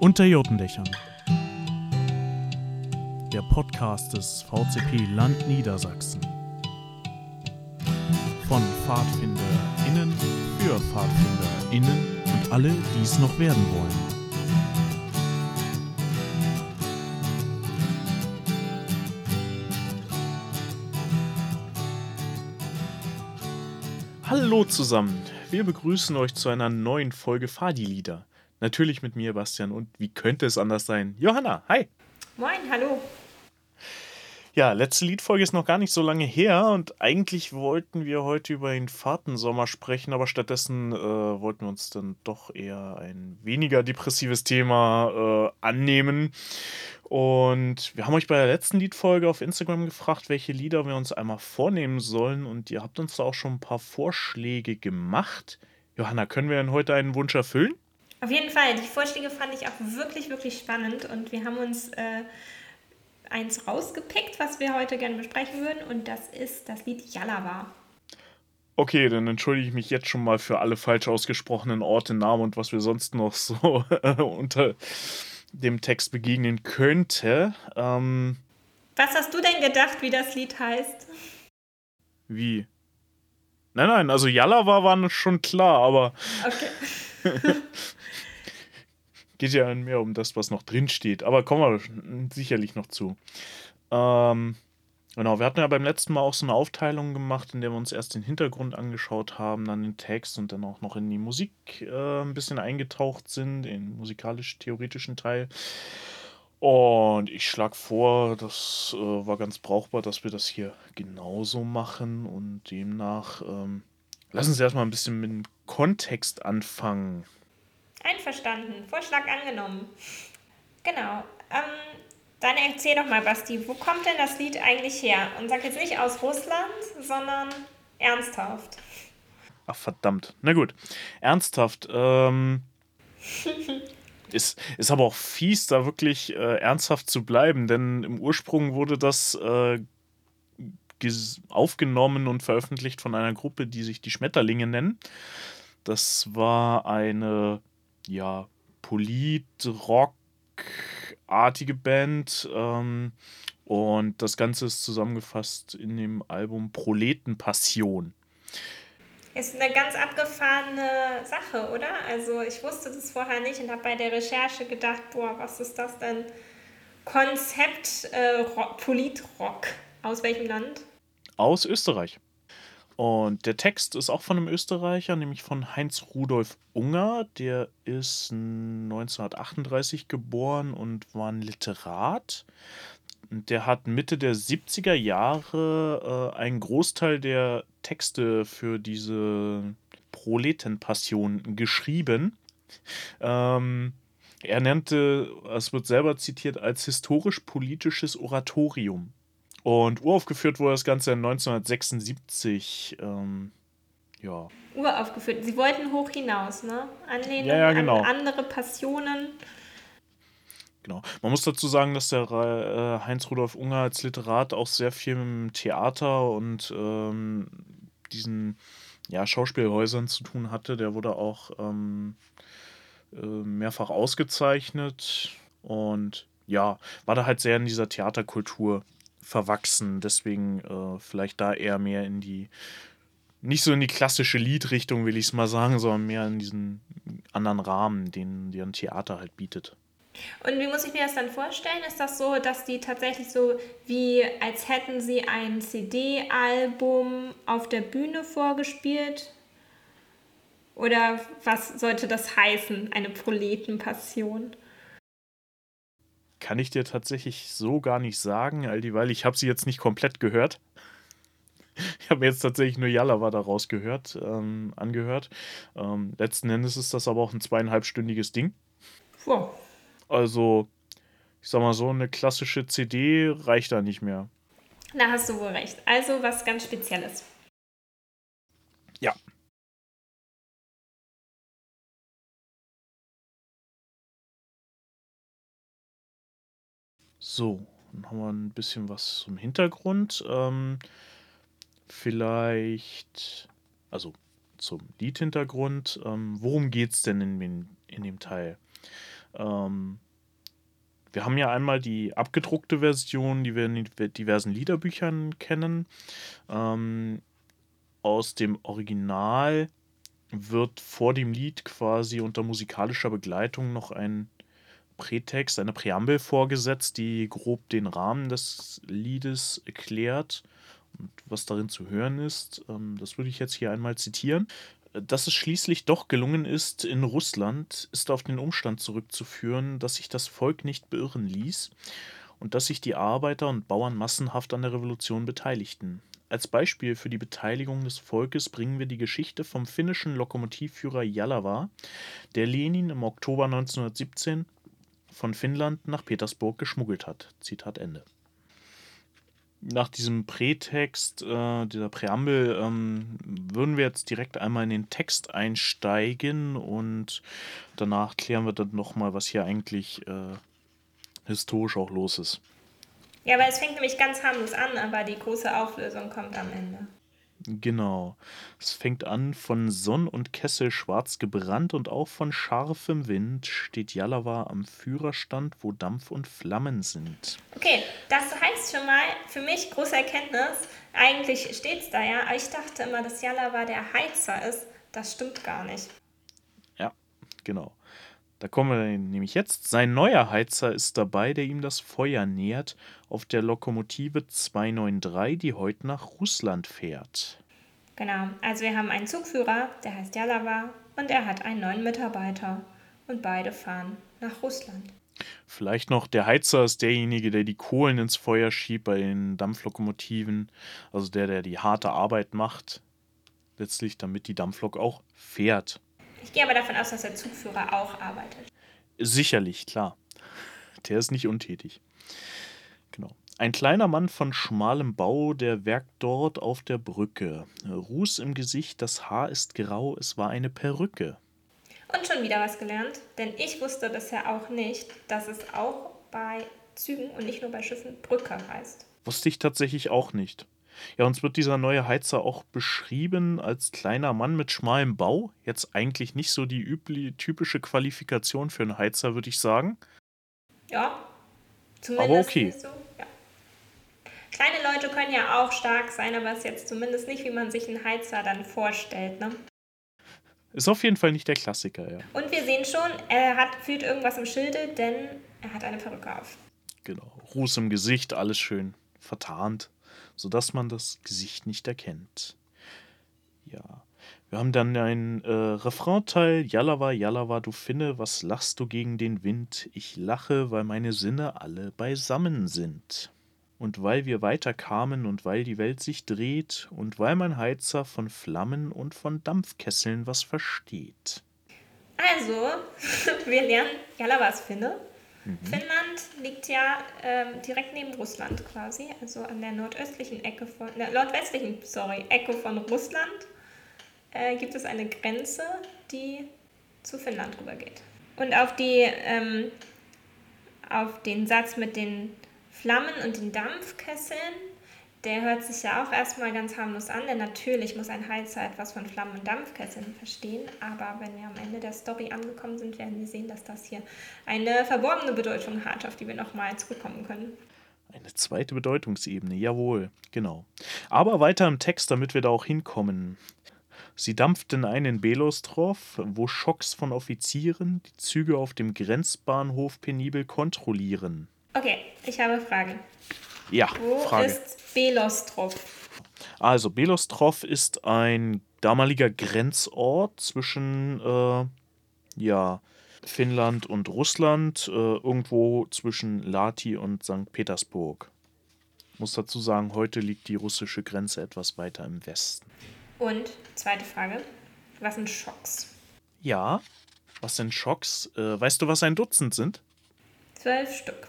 Unter Jotendächern. Der Podcast des VCP Land Niedersachsen. Von PfadfinderInnen für PfadfinderInnen und alle, die es noch werden wollen. Hallo zusammen, wir begrüßen euch zu einer neuen Folge Fadi-Lieder. Natürlich mit mir, Bastian, und wie könnte es anders sein? Johanna, hi! Moin, hallo! Ja, letzte Liedfolge ist noch gar nicht so lange her und eigentlich wollten wir heute über den Fahrtensommer sprechen, aber stattdessen äh, wollten wir uns dann doch eher ein weniger depressives Thema äh, annehmen. Und wir haben euch bei der letzten Liedfolge auf Instagram gefragt, welche Lieder wir uns einmal vornehmen sollen und ihr habt uns da auch schon ein paar Vorschläge gemacht. Johanna, können wir denn heute einen Wunsch erfüllen? Auf jeden Fall. Die Vorschläge fand ich auch wirklich, wirklich spannend und wir haben uns äh, eins rausgepickt, was wir heute gerne besprechen würden, und das ist das Lied Yalava. Okay, dann entschuldige ich mich jetzt schon mal für alle falsch ausgesprochenen Orte, Namen und was wir sonst noch so unter dem Text begegnen könnte. Ähm, was hast du denn gedacht, wie das Lied heißt? Wie? Nein, nein, also Yalava war schon klar, aber. Okay. Geht ja mehr um das, was noch drin steht. Aber kommen wir sicherlich noch zu. Ähm, genau, wir hatten ja beim letzten Mal auch so eine Aufteilung gemacht, in der wir uns erst den Hintergrund angeschaut haben, dann den Text und dann auch noch in die Musik äh, ein bisschen eingetaucht sind, den musikalisch-theoretischen Teil. Und ich schlage vor, das äh, war ganz brauchbar, dass wir das hier genauso machen und demnach ähm, lassen Sie erstmal ein bisschen mit dem Kontext anfangen. Einverstanden. Vorschlag angenommen. Genau. Ähm, dann erzähl doch mal, Basti, wo kommt denn das Lied eigentlich her? Und sag jetzt nicht aus Russland, sondern ernsthaft. Ach, verdammt. Na gut. Ernsthaft. Ähm, ist, ist aber auch fies, da wirklich äh, ernsthaft zu bleiben, denn im Ursprung wurde das äh, aufgenommen und veröffentlicht von einer Gruppe, die sich die Schmetterlinge nennen. Das war eine ja, Polit-Rock-artige Band. Ähm, und das Ganze ist zusammengefasst in dem Album Proletenpassion. Ist eine ganz abgefahrene Sache, oder? Also ich wusste das vorher nicht und habe bei der Recherche gedacht, boah, was ist das denn? Konzept äh, Politrock. Aus welchem Land? Aus Österreich. Und der Text ist auch von einem Österreicher, nämlich von Heinz Rudolf Unger. Der ist 1938 geboren und war ein Literat. Der hat Mitte der 70er Jahre äh, einen Großteil der Texte für diese Proletenpassion geschrieben. Ähm, er nannte, es wird selber zitiert, als historisch-politisches Oratorium. Und uraufgeführt wurde das Ganze 1976. Ähm, ja. Uraufgeführt. Sie wollten hoch hinaus, ne? Anlehnung ja, ja, genau. an andere Passionen. Genau. Man muss dazu sagen, dass der äh, Heinz Rudolf Unger als Literat auch sehr viel mit Theater und ähm, diesen ja, Schauspielhäusern zu tun hatte. Der wurde auch ähm, äh, mehrfach ausgezeichnet und ja, war da halt sehr in dieser Theaterkultur verwachsen. Deswegen äh, vielleicht da eher mehr in die, nicht so in die klassische Liedrichtung, will ich es mal sagen, sondern mehr in diesen anderen Rahmen, den, den ein Theater halt bietet. Und wie muss ich mir das dann vorstellen? Ist das so, dass die tatsächlich so wie als hätten sie ein CD-Album auf der Bühne vorgespielt? Oder was sollte das heißen, eine Proletenpassion? Kann ich dir tatsächlich so gar nicht sagen, Aldi, weil ich habe sie jetzt nicht komplett gehört. Ich habe jetzt tatsächlich nur Yalava daraus gehört, ähm, angehört. Ähm, letzten Endes ist das aber auch ein zweieinhalbstündiges Ding. Wow. Also, ich sag mal so, eine klassische CD reicht da nicht mehr. Da hast du wohl recht. Also was ganz Spezielles. So, dann haben wir ein bisschen was zum Hintergrund. Ähm, vielleicht, also zum Liedhintergrund. Ähm, worum geht es denn in, in, dem Teil? Ähm, wir haben ja einmal die abgedruckte Version, die wir in diversen Liederbüchern kennen. Ähm, aus dem Original wird vor dem Lied quasi unter musikalischer Begleitung noch ein Prätext, eine Präambel vorgesetzt, die grob den Rahmen des Liedes erklärt und was darin zu hören ist. Ähm, das würde ich jetzt hier einmal zitieren. Dass es schließlich doch gelungen ist in Russland, ist auf den Umstand zurückzuführen, dass sich das Volk nicht beirren ließ und dass sich die Arbeiter und Bauern massenhaft an der Revolution beteiligten. Als Beispiel für die Beteiligung des Volkes bringen wir die Geschichte vom finnischen Lokomotivführer Jalawa, der Lenin im Oktober 1917 von Finnland nach Petersburg geschmuggelt hat. Zitat Ende. Nach diesem Prätext, äh, dieser Präambel, ähm, würden wir jetzt direkt einmal in den Text einsteigen und danach klären wir dann nochmal, was hier eigentlich äh, historisch auch los ist. Ja, weil es fängt nämlich ganz harmlos an, aber die große Auflösung kommt am Ende. Genau. Es fängt an von Sonn und Kessel schwarz gebrannt und auch von scharfem Wind steht Jalawa am Führerstand, wo Dampf und Flammen sind. Okay, das heißt schon mal für mich große Erkenntnis. Eigentlich steht es da ja, aber ich dachte immer, dass Jalawa der Heizer ist. Das stimmt gar nicht. Ja, genau. Da kommen wir nämlich jetzt. Sein neuer Heizer ist dabei, der ihm das Feuer nähert, auf der Lokomotive 293, die heute nach Russland fährt. Genau, also wir haben einen Zugführer, der heißt Jalawa, und er hat einen neuen Mitarbeiter. Und beide fahren nach Russland. Vielleicht noch, der Heizer ist derjenige, der die Kohlen ins Feuer schiebt bei den Dampflokomotiven. Also der, der die harte Arbeit macht, letztlich, damit die Dampflok auch fährt. Ich gehe aber davon aus, dass der Zugführer auch arbeitet. Sicherlich, klar. Der ist nicht untätig. Genau. Ein kleiner Mann von schmalem Bau, der werkt dort auf der Brücke. Ruß im Gesicht, das Haar ist grau, es war eine Perücke. Und schon wieder was gelernt, denn ich wusste bisher auch nicht, dass es auch bei Zügen und nicht nur bei Schiffen Brücke heißt. Wusste ich tatsächlich auch nicht. Ja, uns wird dieser neue Heizer auch beschrieben als kleiner Mann mit schmalem Bau. Jetzt eigentlich nicht so die übliche, typische Qualifikation für einen Heizer, würde ich sagen. Ja, zumindest aber okay. so. Ja. Kleine Leute können ja auch stark sein, aber es ist jetzt zumindest nicht, wie man sich einen Heizer dann vorstellt. Ne? Ist auf jeden Fall nicht der Klassiker, ja. Und wir sehen schon, er hat, fühlt irgendwas im Schilde, denn er hat eine Perücke auf. Genau. Ruß im Gesicht, alles schön vertarnt sodass man das Gesicht nicht erkennt. Ja. Wir haben dann ein äh, Refrainteil. Jalawa, Jalawa, du Finne, was lachst du gegen den Wind? Ich lache, weil meine Sinne alle beisammen sind. Und weil wir weiter kamen und weil die Welt sich dreht und weil mein Heizer von Flammen und von Dampfkesseln was versteht. Also, wir lernen Jalawas Finne Mhm. Finnland liegt ja ähm, direkt neben Russland quasi, also an der nordöstlichen Ecke von, der nordwestlichen, sorry, Ecke von Russland äh, gibt es eine Grenze, die zu Finnland rübergeht. Und auf die, ähm, auf den Satz mit den Flammen und den Dampfkesseln der hört sich ja auch erstmal ganz harmlos an, denn natürlich muss ein Heizer etwas von Flammen- und Dampfkesseln verstehen. Aber wenn wir am Ende der Story angekommen sind, werden wir sehen, dass das hier eine verborgene Bedeutung hat, auf die wir nochmal zurückkommen können. Eine zweite Bedeutungsebene, jawohl, genau. Aber weiter im Text, damit wir da auch hinkommen. Sie dampften ein in Belostrov, wo Schocks von Offizieren die Züge auf dem Grenzbahnhof penibel kontrollieren. Okay, ich habe Fragen. Ja, Wo Frage. ist Belostrov? Also, Belostrov ist ein damaliger Grenzort zwischen äh, ja, Finnland und Russland, äh, irgendwo zwischen Lati und St. Petersburg. Ich muss dazu sagen, heute liegt die russische Grenze etwas weiter im Westen. Und zweite Frage: Was sind Schocks? Ja, was sind Schocks? Äh, weißt du, was ein Dutzend sind? Zwölf Stück.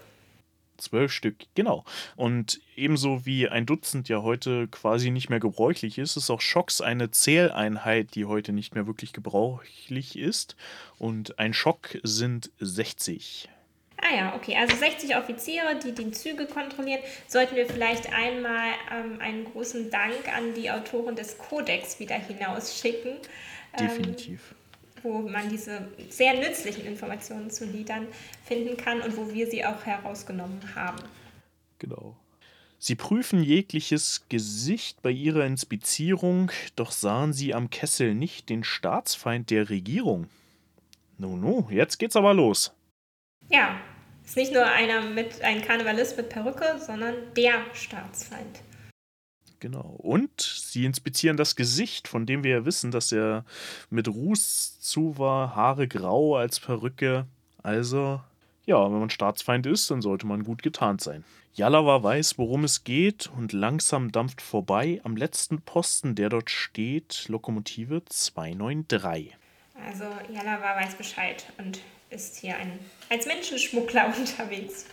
Zwölf Stück, genau. Und ebenso wie ein Dutzend ja heute quasi nicht mehr gebräuchlich ist, ist auch Schocks eine Zähleinheit, die heute nicht mehr wirklich gebräuchlich ist. Und ein Schock sind 60. Ah ja, okay. Also 60 Offiziere, die die Züge kontrollieren. Sollten wir vielleicht einmal ähm, einen großen Dank an die Autoren des Kodex wieder hinausschicken. Ähm, Definitiv. Ähm, wo man diese sehr nützlichen Informationen zu Liedern finden kann und wo wir sie auch herausgenommen haben. Genau. Sie prüfen jegliches Gesicht bei ihrer Inspizierung, doch sahen sie am Kessel nicht den Staatsfeind der Regierung. Nun, nu, jetzt geht's aber los. Ja, ist nicht nur einer mit ein Karnevalist mit Perücke, sondern der Staatsfeind. Genau. Und sie inspizieren das Gesicht, von dem wir ja wissen, dass er mit Ruß zu war, Haare grau als Perücke. Also, ja, wenn man Staatsfeind ist, dann sollte man gut getarnt sein. Jalawa weiß, worum es geht und langsam dampft vorbei am letzten Posten, der dort steht, Lokomotive 293. Also Jalawa weiß Bescheid und ist hier ein, als Menschenschmuggler unterwegs.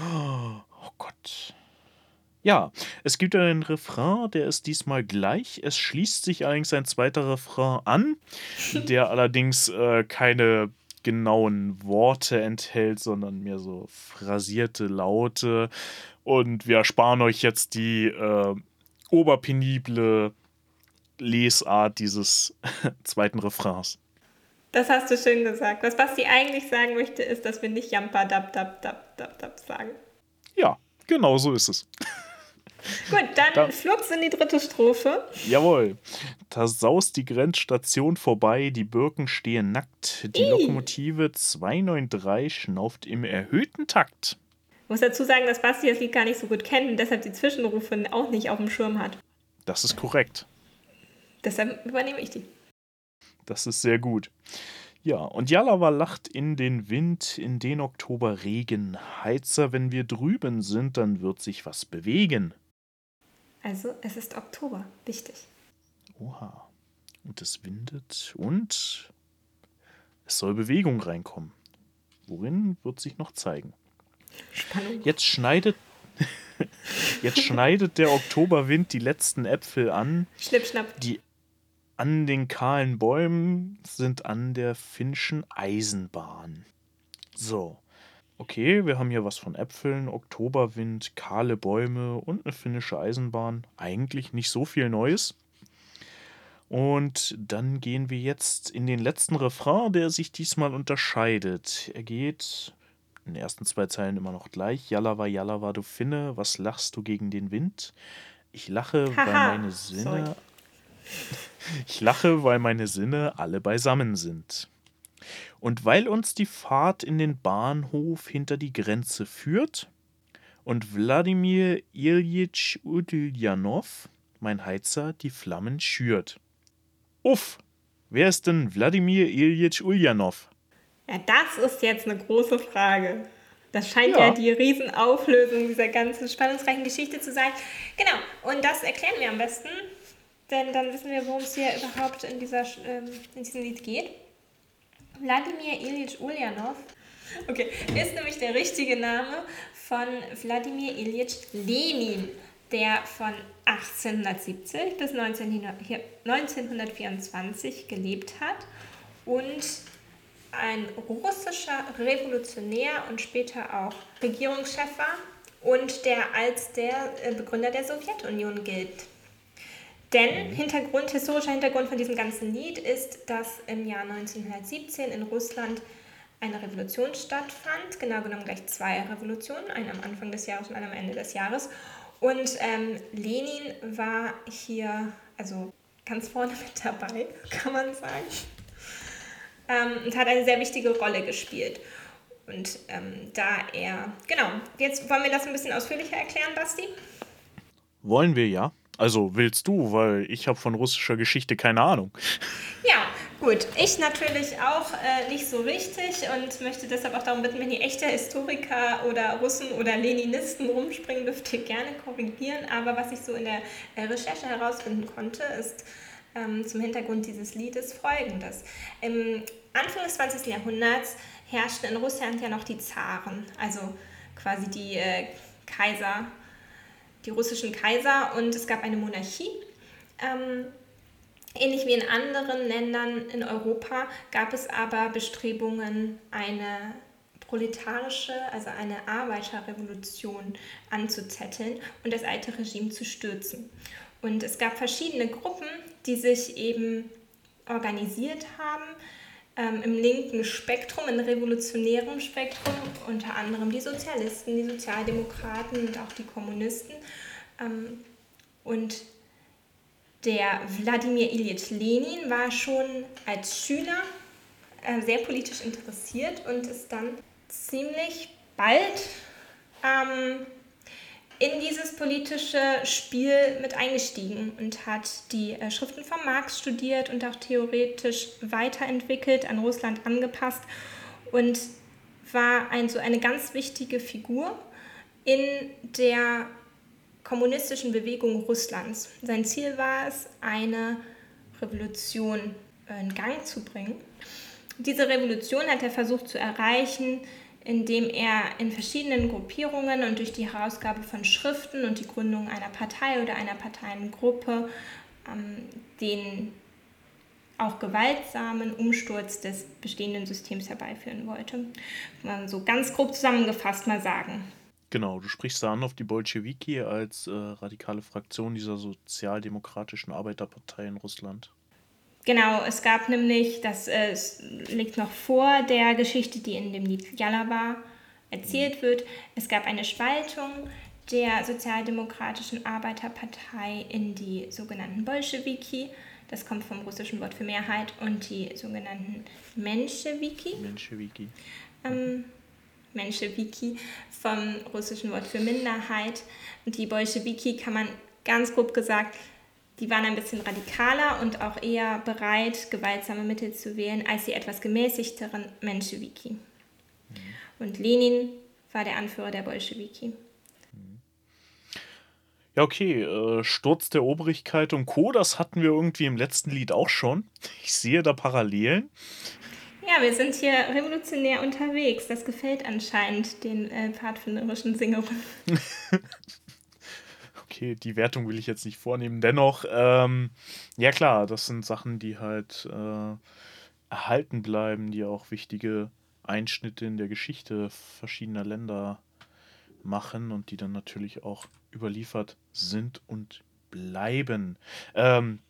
Oh Gott. Ja, es gibt einen Refrain, der ist diesmal gleich. Es schließt sich allerdings ein zweiter Refrain an, der allerdings äh, keine genauen Worte enthält, sondern mehr so phrasierte Laute. Und wir ersparen euch jetzt die äh, oberpenible Lesart dieses zweiten Refrains. Das hast du schön gesagt. Was Basti eigentlich sagen möchte, ist, dass wir nicht Jampa dab dab dab dab dab sagen. Ja, genau so ist es. Gut, dann da, flugs in die dritte Strophe. Jawohl. Da saust die Grenzstation vorbei, die Birken stehen nackt. Die Ii. Lokomotive 293 schnauft im erhöhten Takt. Ich muss dazu sagen, dass Basti das Lied gar nicht so gut kennt und deshalb die Zwischenrufe auch nicht auf dem Schirm hat. Das ist korrekt. Deshalb übernehme ich die. Das ist sehr gut. Ja, und Jalawa lacht in den Wind, in den Oktoberregen. Heizer, wenn wir drüben sind, dann wird sich was bewegen. Also es ist Oktober, wichtig. Oha. Und es windet und es soll Bewegung reinkommen. Worin wird sich noch zeigen. Spannung. Jetzt schneidet Jetzt schneidet der Oktoberwind die letzten Äpfel an. Schnipp, schnapp. Die an den kahlen Bäumen sind an der finnischen Eisenbahn. So. Okay, wir haben hier was von Äpfeln, Oktoberwind, kahle Bäume und eine finnische Eisenbahn. Eigentlich nicht so viel Neues. Und dann gehen wir jetzt in den letzten Refrain, der sich diesmal unterscheidet. Er geht in den ersten zwei Zeilen immer noch gleich. Jalawa, Jalawa, du Finne, was lachst du gegen den Wind? Ich lache, weil meine Sinne. Ich lache, weil meine Sinne alle beisammen sind. Und weil uns die Fahrt in den Bahnhof hinter die Grenze führt und Wladimir Iljitsch Udiljanov, mein Heizer, die Flammen schürt. Uff, wer ist denn Wladimir Iljitsch Ulyanov? Ja, das ist jetzt eine große Frage. Das scheint ja. ja die Riesenauflösung dieser ganzen spannungsreichen Geschichte zu sein. Genau, und das erklären wir am besten, denn dann wissen wir, worum es hier überhaupt in, dieser, ähm, in diesem Lied geht. Wladimir Ilyich Ulyanov okay, ist nämlich der richtige Name von Wladimir Ilyich Lenin, der von 1870 bis 1924 gelebt hat und ein russischer Revolutionär und später auch Regierungschef war und der als der äh, Begründer der Sowjetunion gilt. Denn mhm. Hintergrund, historischer Hintergrund von diesem ganzen Lied ist, dass im Jahr 1917 in Russland eine Revolution stattfand, genau genommen gleich zwei Revolutionen, eine am Anfang des Jahres und eine am Ende des Jahres. Und ähm, Lenin war hier, also ganz vorne mit dabei, kann man sagen, ähm, und hat eine sehr wichtige Rolle gespielt. Und ähm, da er, genau, jetzt wollen wir das ein bisschen ausführlicher erklären, Basti? Wollen wir ja. Also willst du, weil ich habe von russischer Geschichte keine Ahnung. Ja, gut. Ich natürlich auch äh, nicht so richtig und möchte deshalb auch darum bitten, wenn ihr echte Historiker oder Russen oder Leninisten rumspringen, dürft ihr gerne korrigieren. Aber was ich so in der äh, Recherche herausfinden konnte, ist ähm, zum Hintergrund dieses Liedes folgendes. Im Anfang des 20. Jahrhunderts herrschten in Russland ja noch die Zaren, also quasi die äh, Kaiser die russischen Kaiser und es gab eine Monarchie. Ähm, ähnlich wie in anderen Ländern in Europa gab es aber Bestrebungen, eine proletarische, also eine Arbeiterrevolution anzuzetteln und das alte Regime zu stürzen. Und es gab verschiedene Gruppen, die sich eben organisiert haben. Ähm, Im linken Spektrum, im revolutionären Spektrum, unter anderem die Sozialisten, die Sozialdemokraten und auch die Kommunisten. Ähm, und der Wladimir Ilyich Lenin war schon als Schüler äh, sehr politisch interessiert und ist dann ziemlich bald ähm, in dieses politische Spiel mit eingestiegen und hat die äh, Schriften von Marx studiert und auch theoretisch weiterentwickelt, an Russland angepasst und war ein, so eine ganz wichtige Figur in der kommunistischen Bewegung Russlands. Sein Ziel war es, eine Revolution in Gang zu bringen. Diese Revolution hat er versucht zu erreichen, indem er in verschiedenen Gruppierungen und durch die Herausgabe von Schriften und die Gründung einer Partei oder einer Parteiengruppe ähm, den auch gewaltsamen Umsturz des bestehenden Systems herbeiführen wollte. Man so ganz grob zusammengefasst mal sagen. Genau, du sprichst da an auf die Bolschewiki als äh, radikale Fraktion dieser sozialdemokratischen Arbeiterpartei in Russland. Genau, es gab nämlich, das äh, liegt noch vor der Geschichte, die in dem Lied Jalaba erzählt wird, es gab eine Spaltung der Sozialdemokratischen Arbeiterpartei in die sogenannten Bolschewiki, das kommt vom russischen Wort für Mehrheit, und die sogenannten Menschewiki. Menschewiki. Ähm, Menschewiki vom russischen Wort für Minderheit. Und die Bolschewiki kann man ganz grob gesagt die waren ein bisschen radikaler und auch eher bereit, gewaltsame Mittel zu wählen, als die etwas gemäßigteren Menschewiki. Mhm. Und Lenin war der Anführer der Bolschewiki. Ja, okay, äh, Sturz der Obrigkeit und Co., das hatten wir irgendwie im letzten Lied auch schon. Ich sehe da Parallelen. Ja, wir sind hier revolutionär unterwegs. Das gefällt anscheinend den äh, pfadfinderischen Singern. okay, die Wertung will ich jetzt nicht vornehmen. Dennoch, ähm, ja klar, das sind Sachen, die halt äh, erhalten bleiben, die auch wichtige Einschnitte in der Geschichte verschiedener Länder machen und die dann natürlich auch überliefert sind und bleiben. Ähm,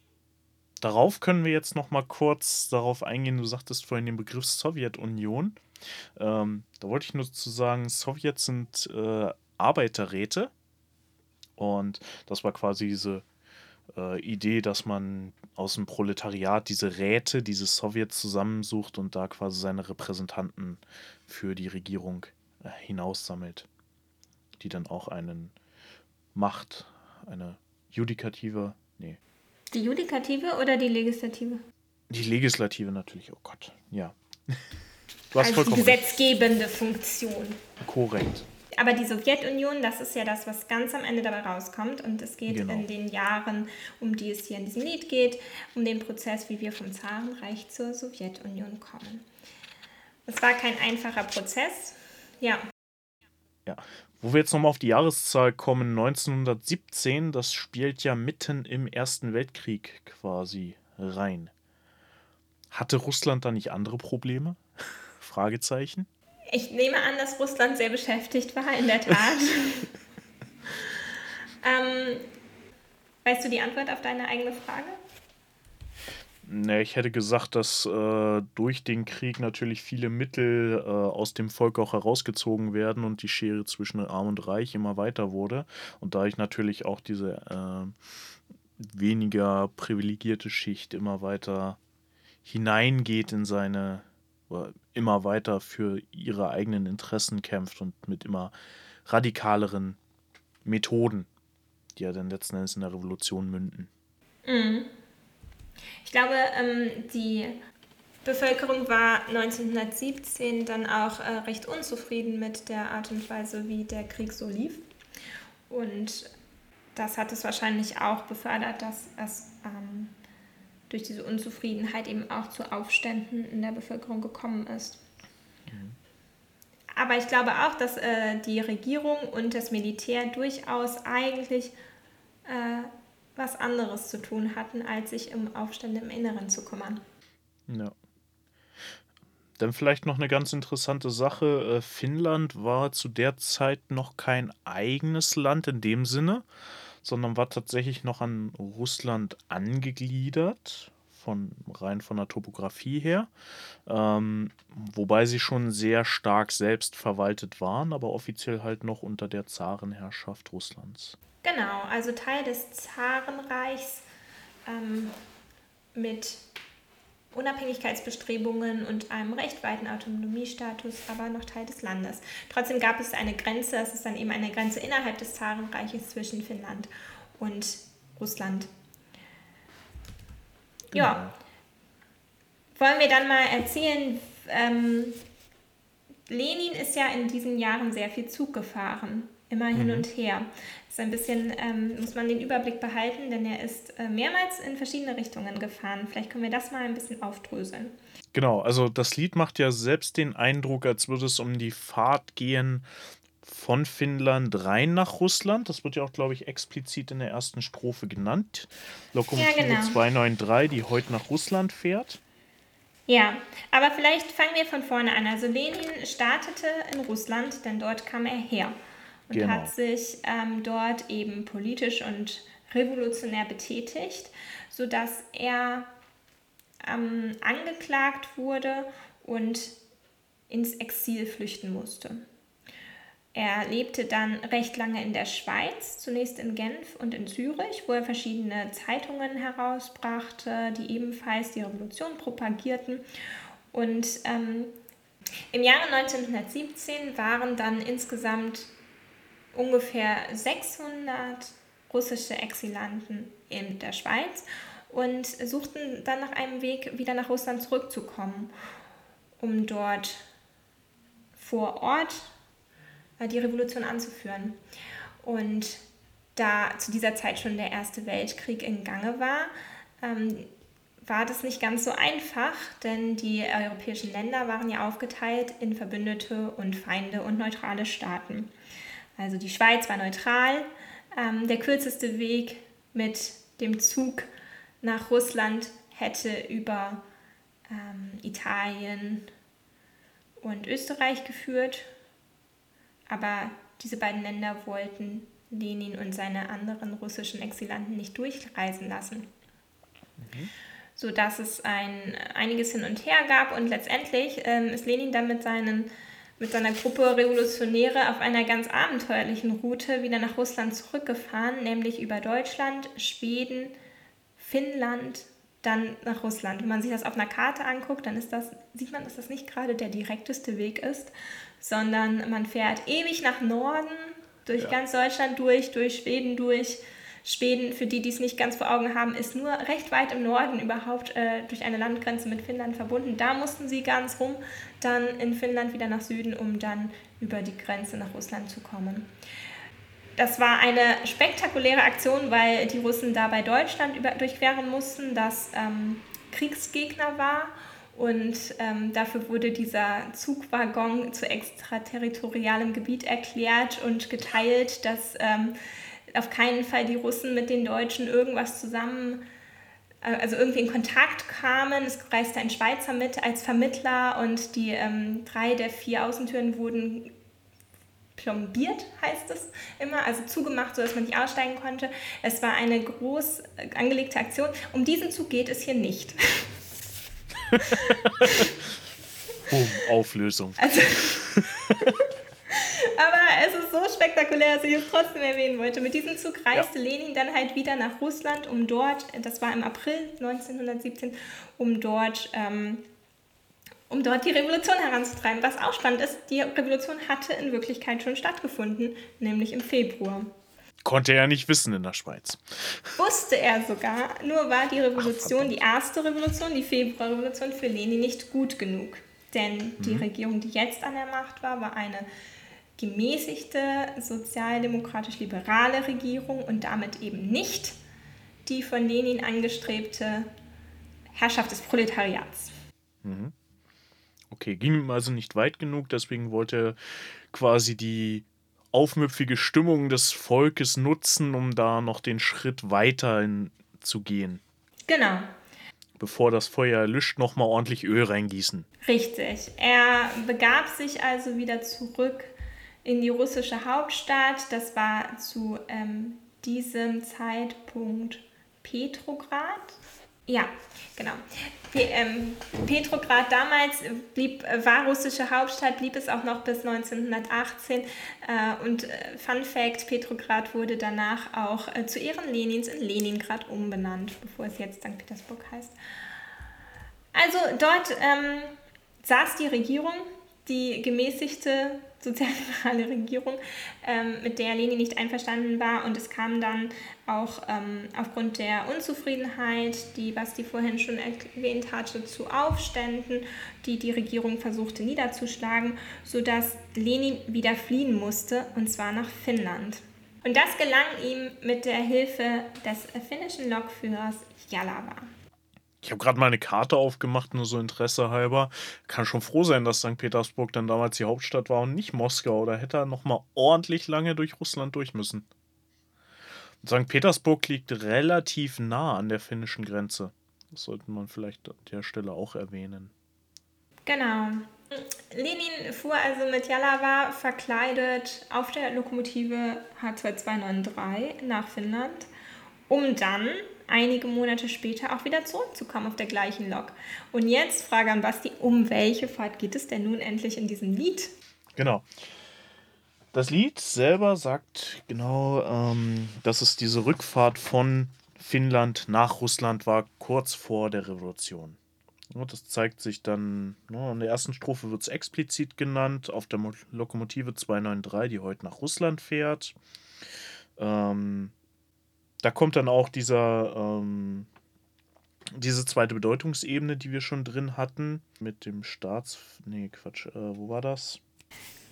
darauf können wir jetzt noch mal kurz darauf eingehen. Du sagtest vorhin den Begriff Sowjetunion. Ähm, da wollte ich nur zu sagen, Sowjets sind äh, Arbeiterräte und das war quasi diese äh, Idee, dass man aus dem Proletariat diese Räte, diese Sowjets zusammensucht und da quasi seine Repräsentanten für die Regierung äh, hinaussammelt, die dann auch einen Macht, eine Judikative, nee. Die Judikative oder die Legislative? Die Legislative natürlich, oh Gott, ja. Du hast also die gesetzgebende Funktion. Korrekt aber die Sowjetunion, das ist ja das, was ganz am Ende dabei rauskommt. Und es geht genau. in den Jahren, um die es hier in diesem Lied geht, um den Prozess, wie wir vom Zarenreich zur Sowjetunion kommen. Es war kein einfacher Prozess. Ja. Ja. Wo wir jetzt nochmal auf die Jahreszahl kommen, 1917, das spielt ja mitten im Ersten Weltkrieg quasi rein. Hatte Russland da nicht andere Probleme? Fragezeichen. Ich nehme an, dass Russland sehr beschäftigt war, in der Tat. ähm, weißt du die Antwort auf deine eigene Frage? Ne, ich hätte gesagt, dass äh, durch den Krieg natürlich viele Mittel äh, aus dem Volk auch herausgezogen werden und die Schere zwischen Arm und Reich immer weiter wurde. Und da ich natürlich auch diese äh, weniger privilegierte Schicht immer weiter hineingeht in seine immer weiter für ihre eigenen Interessen kämpft und mit immer radikaleren Methoden, die ja dann letzten Endes in der Revolution münden. Mhm. Ich glaube, ähm, die Bevölkerung war 1917 dann auch äh, recht unzufrieden mit der Art und Weise, wie der Krieg so lief. Und das hat es wahrscheinlich auch befördert, dass es ähm, durch diese Unzufriedenheit eben auch zu Aufständen in der Bevölkerung gekommen ist. Mhm. Aber ich glaube auch, dass äh, die Regierung und das Militär durchaus eigentlich äh, was anderes zu tun hatten, als sich um Aufstände im Inneren zu kümmern. Ja. Dann vielleicht noch eine ganz interessante Sache. Äh, Finnland war zu der Zeit noch kein eigenes Land in dem Sinne, sondern war tatsächlich noch an Russland angegliedert von rein von der Topografie her. Ähm, wobei sie schon sehr stark selbst verwaltet waren, aber offiziell halt noch unter der Zarenherrschaft Russlands. Genau, also Teil des Zarenreichs ähm, mit Unabhängigkeitsbestrebungen und einem recht weiten Autonomiestatus, aber noch Teil des Landes. Trotzdem gab es eine Grenze, es ist dann eben eine Grenze innerhalb des Zarenreiches zwischen Finnland und Russland. Genau. Ja. Wollen wir dann mal erzählen, ähm, Lenin ist ja in diesen Jahren sehr viel Zug gefahren, immer hin mhm. und her. Ist ein bisschen, ähm, muss man den Überblick behalten, denn er ist äh, mehrmals in verschiedene Richtungen gefahren. Vielleicht können wir das mal ein bisschen aufdröseln. Genau, also das Lied macht ja selbst den Eindruck, als würde es um die Fahrt gehen von Finnland rein nach Russland. Das wird ja auch, glaube ich, explizit in der ersten Strophe genannt. Lokomotive ja, genau. 293, die heute nach Russland fährt. Ja, aber vielleicht fangen wir von vorne an. Also Lenin startete in Russland, denn dort kam er her und genau. hat sich ähm, dort eben politisch und revolutionär betätigt, sodass er ähm, angeklagt wurde und ins Exil flüchten musste. Er lebte dann recht lange in der Schweiz, zunächst in Genf und in Zürich, wo er verschiedene Zeitungen herausbrachte, die ebenfalls die Revolution propagierten. Und ähm, im Jahre 1917 waren dann insgesamt ungefähr 600 russische Exilanten in der Schweiz und suchten dann nach einem Weg, wieder nach Russland zurückzukommen, um dort vor Ort äh, die Revolution anzuführen. Und da zu dieser Zeit schon der Erste Weltkrieg in Gange war, ähm, war das nicht ganz so einfach, denn die europäischen Länder waren ja aufgeteilt in Verbündete und Feinde und neutrale Staaten. Also die Schweiz war neutral. Ähm, der kürzeste Weg mit dem Zug nach Russland hätte über ähm, Italien und Österreich geführt aber diese beiden Länder wollten Lenin und seine anderen russischen Exilanten nicht durchreisen lassen. Mhm. Sodass es ein, einiges hin und her gab und letztendlich ähm, ist Lenin dann mit, seinen, mit seiner Gruppe Revolutionäre auf einer ganz abenteuerlichen Route wieder nach Russland zurückgefahren, nämlich über Deutschland, Schweden, Finnland, dann nach Russland. Wenn man sich das auf einer Karte anguckt, dann ist das, sieht man, dass das nicht gerade der direkteste Weg ist, sondern man fährt ewig nach Norden, durch ja. ganz Deutschland durch, durch Schweden durch. Schweden, für die, die es nicht ganz vor Augen haben, ist nur recht weit im Norden überhaupt äh, durch eine Landgrenze mit Finnland verbunden. Da mussten sie ganz rum, dann in Finnland wieder nach Süden, um dann über die Grenze nach Russland zu kommen. Das war eine spektakuläre Aktion, weil die Russen da bei Deutschland über, durchqueren mussten, das ähm, Kriegsgegner war und ähm, dafür wurde dieser Zugwaggon zu extraterritorialem Gebiet erklärt und geteilt, dass ähm, auf keinen Fall die Russen mit den Deutschen irgendwas zusammen, äh, also irgendwie in Kontakt kamen. Es reiste ein Schweizer mit als Vermittler und die ähm, drei der vier Außentüren wurden plombiert, heißt es immer, also zugemacht, sodass man nicht aussteigen konnte. Es war eine groß angelegte Aktion. Um diesen Zug geht es hier nicht. Boom, Auflösung. Also, aber es ist so spektakulär, dass ich es trotzdem erwähnen wollte. Mit diesem Zug reiste ja. Lenin dann halt wieder nach Russland, um dort, das war im April 1917, um dort, ähm, um dort die Revolution heranzutreiben. Was auch spannend ist, die Revolution hatte in Wirklichkeit schon stattgefunden, nämlich im Februar. Konnte er nicht wissen in der Schweiz. Wusste er sogar, nur war die Revolution, Ach, die erste Revolution, die Februarrevolution für Lenin nicht gut genug. Denn die mhm. Regierung, die jetzt an der Macht war, war eine gemäßigte, sozialdemokratisch-liberale Regierung und damit eben nicht die von Lenin angestrebte Herrschaft des Proletariats. Mhm. Okay, ging ihm also nicht weit genug, deswegen wollte er quasi die aufmüpfige Stimmung des Volkes nutzen, um da noch den Schritt weiter zu gehen. Genau. Bevor das Feuer erlischt, nochmal ordentlich Öl reingießen. Richtig. Er begab sich also wieder zurück in die russische Hauptstadt. Das war zu ähm, diesem Zeitpunkt Petrograd. Ja, genau. Ähm, Petrograd damals blieb, war russische Hauptstadt, blieb es auch noch bis 1918. Äh, und äh, Fun Fact: Petrograd wurde danach auch äh, zu Ehren Lenins in Leningrad umbenannt, bevor es jetzt St. Petersburg heißt. Also dort ähm, saß die Regierung, die gemäßigte sozialliberale Regierung, ähm, mit der Lenin nicht einverstanden war. Und es kam dann auch ähm, aufgrund der Unzufriedenheit, die Basti vorhin schon erwähnt hatte, zu Aufständen, die die Regierung versuchte niederzuschlagen, sodass Lenin wieder fliehen musste, und zwar nach Finnland. Und das gelang ihm mit der Hilfe des finnischen Lokführers Jalava. Ich habe gerade mal eine Karte aufgemacht, nur so Interesse halber. Kann schon froh sein, dass St. Petersburg dann damals die Hauptstadt war und nicht Moskau. Oder hätte er noch mal ordentlich lange durch Russland durch müssen. St. Petersburg liegt relativ nah an der finnischen Grenze. Das sollte man vielleicht an der Stelle auch erwähnen. Genau. Lenin fuhr also mit Jalava verkleidet auf der Lokomotive H2293 nach Finnland, um dann einige Monate später auch wieder zurückzukommen auf der gleichen Lok. Und jetzt Frage an Basti, um welche Fahrt geht es denn nun endlich in diesem Lied? Genau. Das Lied selber sagt genau, ähm, dass es diese Rückfahrt von Finnland nach Russland war, kurz vor der Revolution. Das zeigt sich dann, ja, in der ersten Strophe wird es explizit genannt, auf der Lokomotive 293, die heute nach Russland fährt. Ähm, da kommt dann auch dieser, ähm, diese zweite Bedeutungsebene, die wir schon drin hatten, mit dem Staats... Nee, Quatsch, äh, wo war das?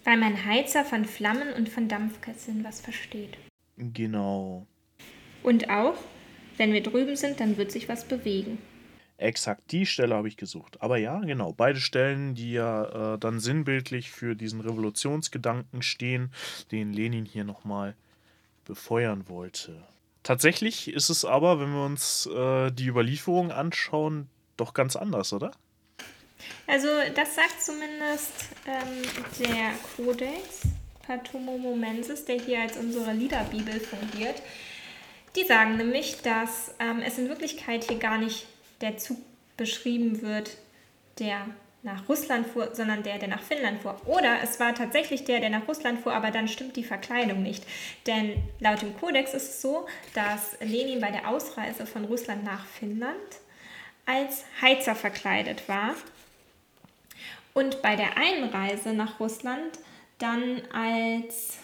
Weil mein Heizer von Flammen und von Dampfkesseln was versteht. Genau. Und auch, wenn wir drüben sind, dann wird sich was bewegen. Exakt, die Stelle habe ich gesucht. Aber ja, genau, beide Stellen, die ja äh, dann sinnbildlich für diesen Revolutionsgedanken stehen, den Lenin hier nochmal befeuern wollte. Tatsächlich ist es aber, wenn wir uns äh, die Überlieferung anschauen, doch ganz anders, oder? Also das sagt zumindest ähm, der Codex Patomomomensis, der hier als unsere Liederbibel fungiert. Die sagen nämlich, dass ähm, es in Wirklichkeit hier gar nicht der Zug beschrieben wird, der nach Russland fuhr, sondern der, der nach Finnland fuhr. Oder es war tatsächlich der, der nach Russland fuhr, aber dann stimmt die Verkleidung nicht. Denn laut dem Kodex ist es so, dass Lenin bei der Ausreise von Russland nach Finnland als Heizer verkleidet war und bei der Einreise nach Russland dann als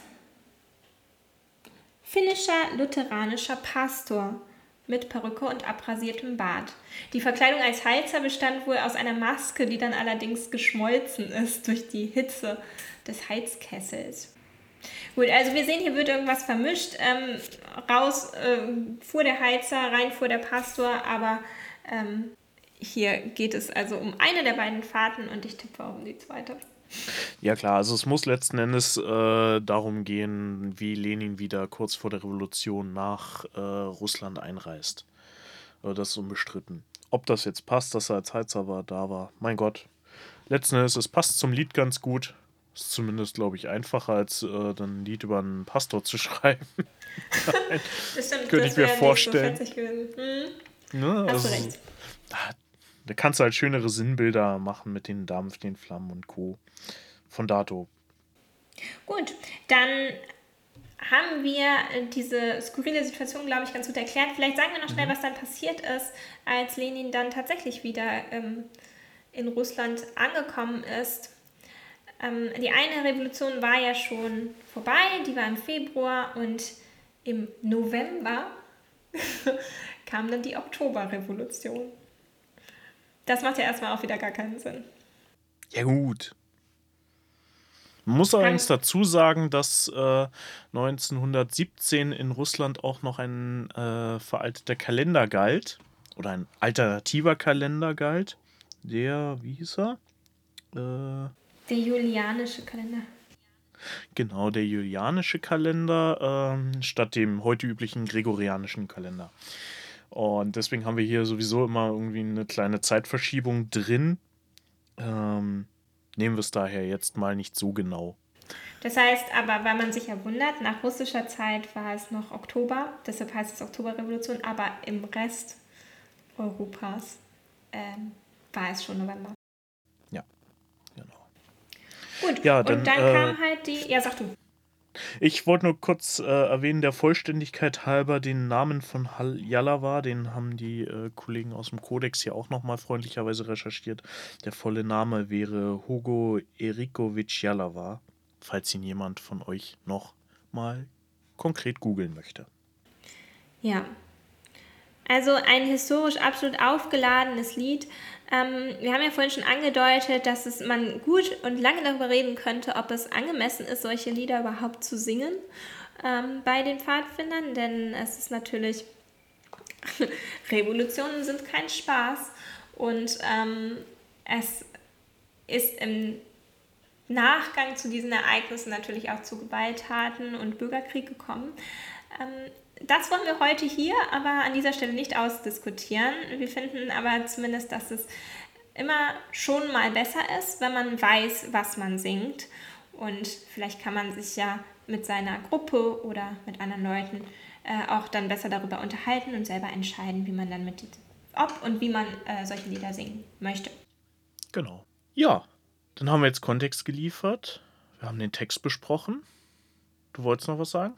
finnischer lutheranischer Pastor mit Perücke und abrasiertem Bart. Die Verkleidung als Heizer bestand wohl aus einer Maske, die dann allerdings geschmolzen ist durch die Hitze des Heizkessels. Gut, also wir sehen, hier wird irgendwas vermischt. Ähm, raus äh, fuhr der Heizer, rein fuhr der Pastor, aber ähm, hier geht es also um eine der beiden Fahrten und ich tippe auch um die zweite. Ja klar, also es muss letzten Endes äh, darum gehen, wie Lenin wieder kurz vor der Revolution nach äh, Russland einreist. Äh, das ist unbestritten. Ob das jetzt passt, dass er als Heizer war, da war, mein Gott. Letzten Endes, es passt zum Lied ganz gut. Ist zumindest, glaube ich, einfacher, als äh, dann ein Lied über einen Pastor zu schreiben. Könnte ich mir vorstellen. So hm? ne? Hast also, du recht. Da kannst du halt schönere Sinnbilder machen mit den Dampf, den Flammen und Co. Von dato. Gut, dann haben wir diese skurrile Situation, glaube ich, ganz gut erklärt. Vielleicht sagen wir noch schnell, mhm. was dann passiert ist, als Lenin dann tatsächlich wieder ähm, in Russland angekommen ist. Ähm, die eine Revolution war ja schon vorbei, die war im Februar und im November kam dann die Oktoberrevolution. Das macht ja erstmal auch wieder gar keinen Sinn. Ja, gut. Man muss allerdings dazu sagen, dass äh, 1917 in Russland auch noch ein äh, veralteter Kalender galt. Oder ein alternativer Kalender galt. Der, wie hieß er? Äh, der julianische Kalender. Genau, der julianische Kalender ähm, statt dem heute üblichen gregorianischen Kalender. Und deswegen haben wir hier sowieso immer irgendwie eine kleine Zeitverschiebung drin. Ähm, nehmen wir es daher jetzt mal nicht so genau. Das heißt aber, weil man sich ja wundert, nach russischer Zeit war es noch Oktober, deshalb heißt es Oktoberrevolution, aber im Rest Europas ähm, war es schon November. Ja, genau. Gut, Ja, und dann, dann äh, kam halt die. Ja, sag du. Ich wollte nur kurz äh, erwähnen, der Vollständigkeit halber, den Namen von Hal Yalawa, den haben die äh, Kollegen aus dem Kodex hier auch nochmal freundlicherweise recherchiert. Der volle Name wäre Hugo Erikovic Yalawa, falls ihn jemand von euch noch mal konkret googeln möchte. Ja. Also ein historisch absolut aufgeladenes Lied. Ähm, wir haben ja vorhin schon angedeutet, dass es man gut und lange darüber reden könnte, ob es angemessen ist, solche Lieder überhaupt zu singen ähm, bei den Pfadfindern, denn es ist natürlich Revolutionen sind kein Spaß und ähm, es ist im Nachgang zu diesen Ereignissen natürlich auch zu Gewalttaten und Bürgerkrieg gekommen. Das wollen wir heute hier aber an dieser Stelle nicht ausdiskutieren. Wir finden aber zumindest, dass es immer schon mal besser ist, wenn man weiß, was man singt. Und vielleicht kann man sich ja mit seiner Gruppe oder mit anderen Leuten äh, auch dann besser darüber unterhalten und selber entscheiden, wie man dann mit ob und wie man äh, solche Lieder singen möchte. Genau. Ja, dann haben wir jetzt Kontext geliefert. Wir haben den Text besprochen. Du wolltest noch was sagen?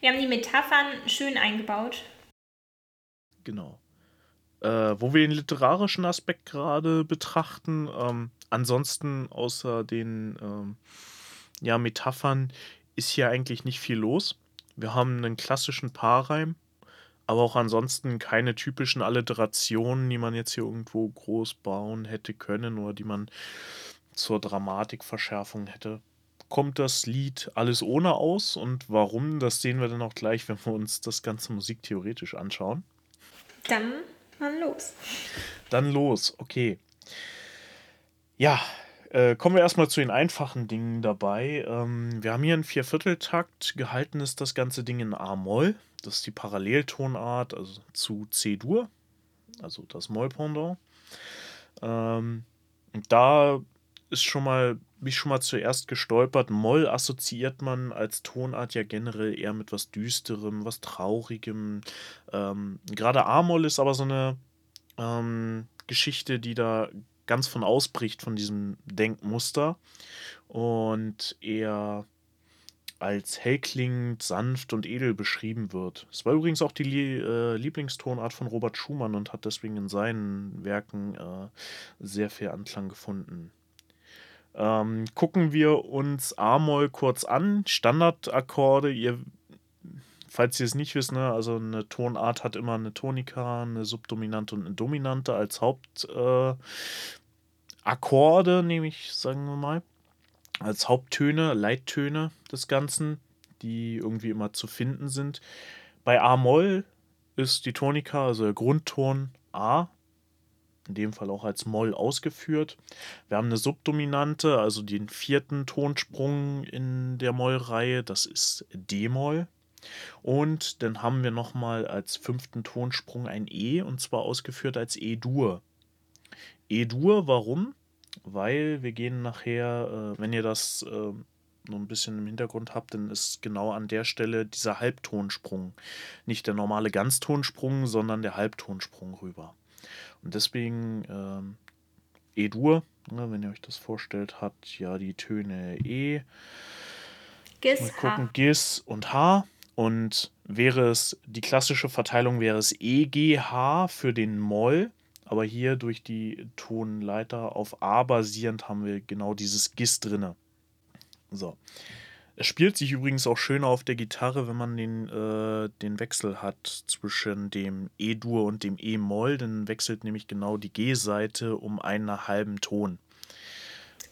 Wir haben die Metaphern schön eingebaut. Genau. Äh, wo wir den literarischen Aspekt gerade betrachten, ähm, ansonsten außer den ähm, ja, Metaphern ist hier eigentlich nicht viel los. Wir haben einen klassischen Paarreim, aber auch ansonsten keine typischen Alliterationen, die man jetzt hier irgendwo groß bauen hätte können oder die man zur Dramatikverschärfung hätte. Kommt das Lied alles ohne aus und warum, das sehen wir dann auch gleich, wenn wir uns das Ganze musiktheoretisch anschauen. Dann mal los. Dann los, okay. Ja, äh, kommen wir erstmal zu den einfachen Dingen dabei. Ähm, wir haben hier einen Viervierteltakt, gehalten ist das ganze Ding in A-Moll. Das ist die Paralleltonart, also zu C-Dur, also das Moll-Pendant. Ähm, und da ist schon mal, bin ich schon mal zuerst gestolpert. Moll assoziiert man als Tonart ja generell eher mit was Düsterem, was Traurigem. Ähm, Gerade A-Moll ist aber so eine ähm, Geschichte, die da ganz von ausbricht von diesem Denkmuster und eher als hellklingend, sanft und edel beschrieben wird. Es war übrigens auch die äh, Lieblingstonart von Robert Schumann und hat deswegen in seinen Werken äh, sehr viel Anklang gefunden. Ähm, gucken wir uns A-Moll kurz an. Standardakkorde, ihr, falls ihr es nicht wisst, ne, also eine Tonart hat immer eine Tonika, eine Subdominante und eine Dominante als Hauptakkorde, äh, nehme ich, sagen wir mal, als Haupttöne, Leittöne des Ganzen, die irgendwie immer zu finden sind. Bei A-Moll ist die Tonika, also der Grundton A, in dem Fall auch als Moll ausgeführt. Wir haben eine Subdominante, also den vierten Tonsprung in der Mollreihe, das ist D-Moll. Und dann haben wir nochmal als fünften Tonsprung ein E und zwar ausgeführt als E-Dur. E-Dur, warum? Weil wir gehen nachher, äh, wenn ihr das äh, nur ein bisschen im Hintergrund habt, dann ist genau an der Stelle dieser Halbtonsprung. Nicht der normale Ganztonsprung, sondern der Halbtonsprung rüber. Und deswegen ähm, E-Dur, ne, wenn ihr euch das vorstellt, hat ja die Töne E, Gis, mal gucken, H. Gis und H. Und wäre es, die klassische Verteilung wäre es E, G, H für den Moll. Aber hier durch die Tonleiter auf A basierend haben wir genau dieses Gis drinne. So. Es spielt sich übrigens auch schöner auf der Gitarre, wenn man den, äh, den Wechsel hat zwischen dem E-Dur und dem E-Moll. Dann wechselt nämlich genau die G-Seite um einen halben Ton.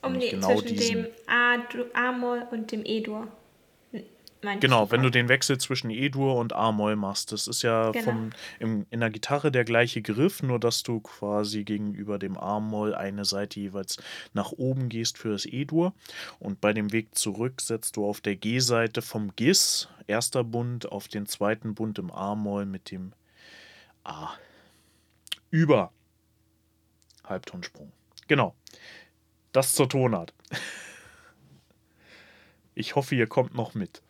Um die, genau zwischen diesen. dem A-Moll und dem E-Dur. Genau, ich wenn du den Wechsel zwischen E-Dur und A-Moll machst. Das ist ja Genau. vom, im, in der Gitarre der gleiche Griff, nur dass du quasi gegenüber dem A-Moll eine Seite jeweils nach oben gehst für das E-Dur. Und bei dem Weg zurück setzt du auf der G-Seite vom Gis, erster Bund, auf den zweiten Bund im A-Moll mit dem A. Über Halbtonsprung. Genau. Das zur Tonart. Ich hoffe, ihr kommt noch mit.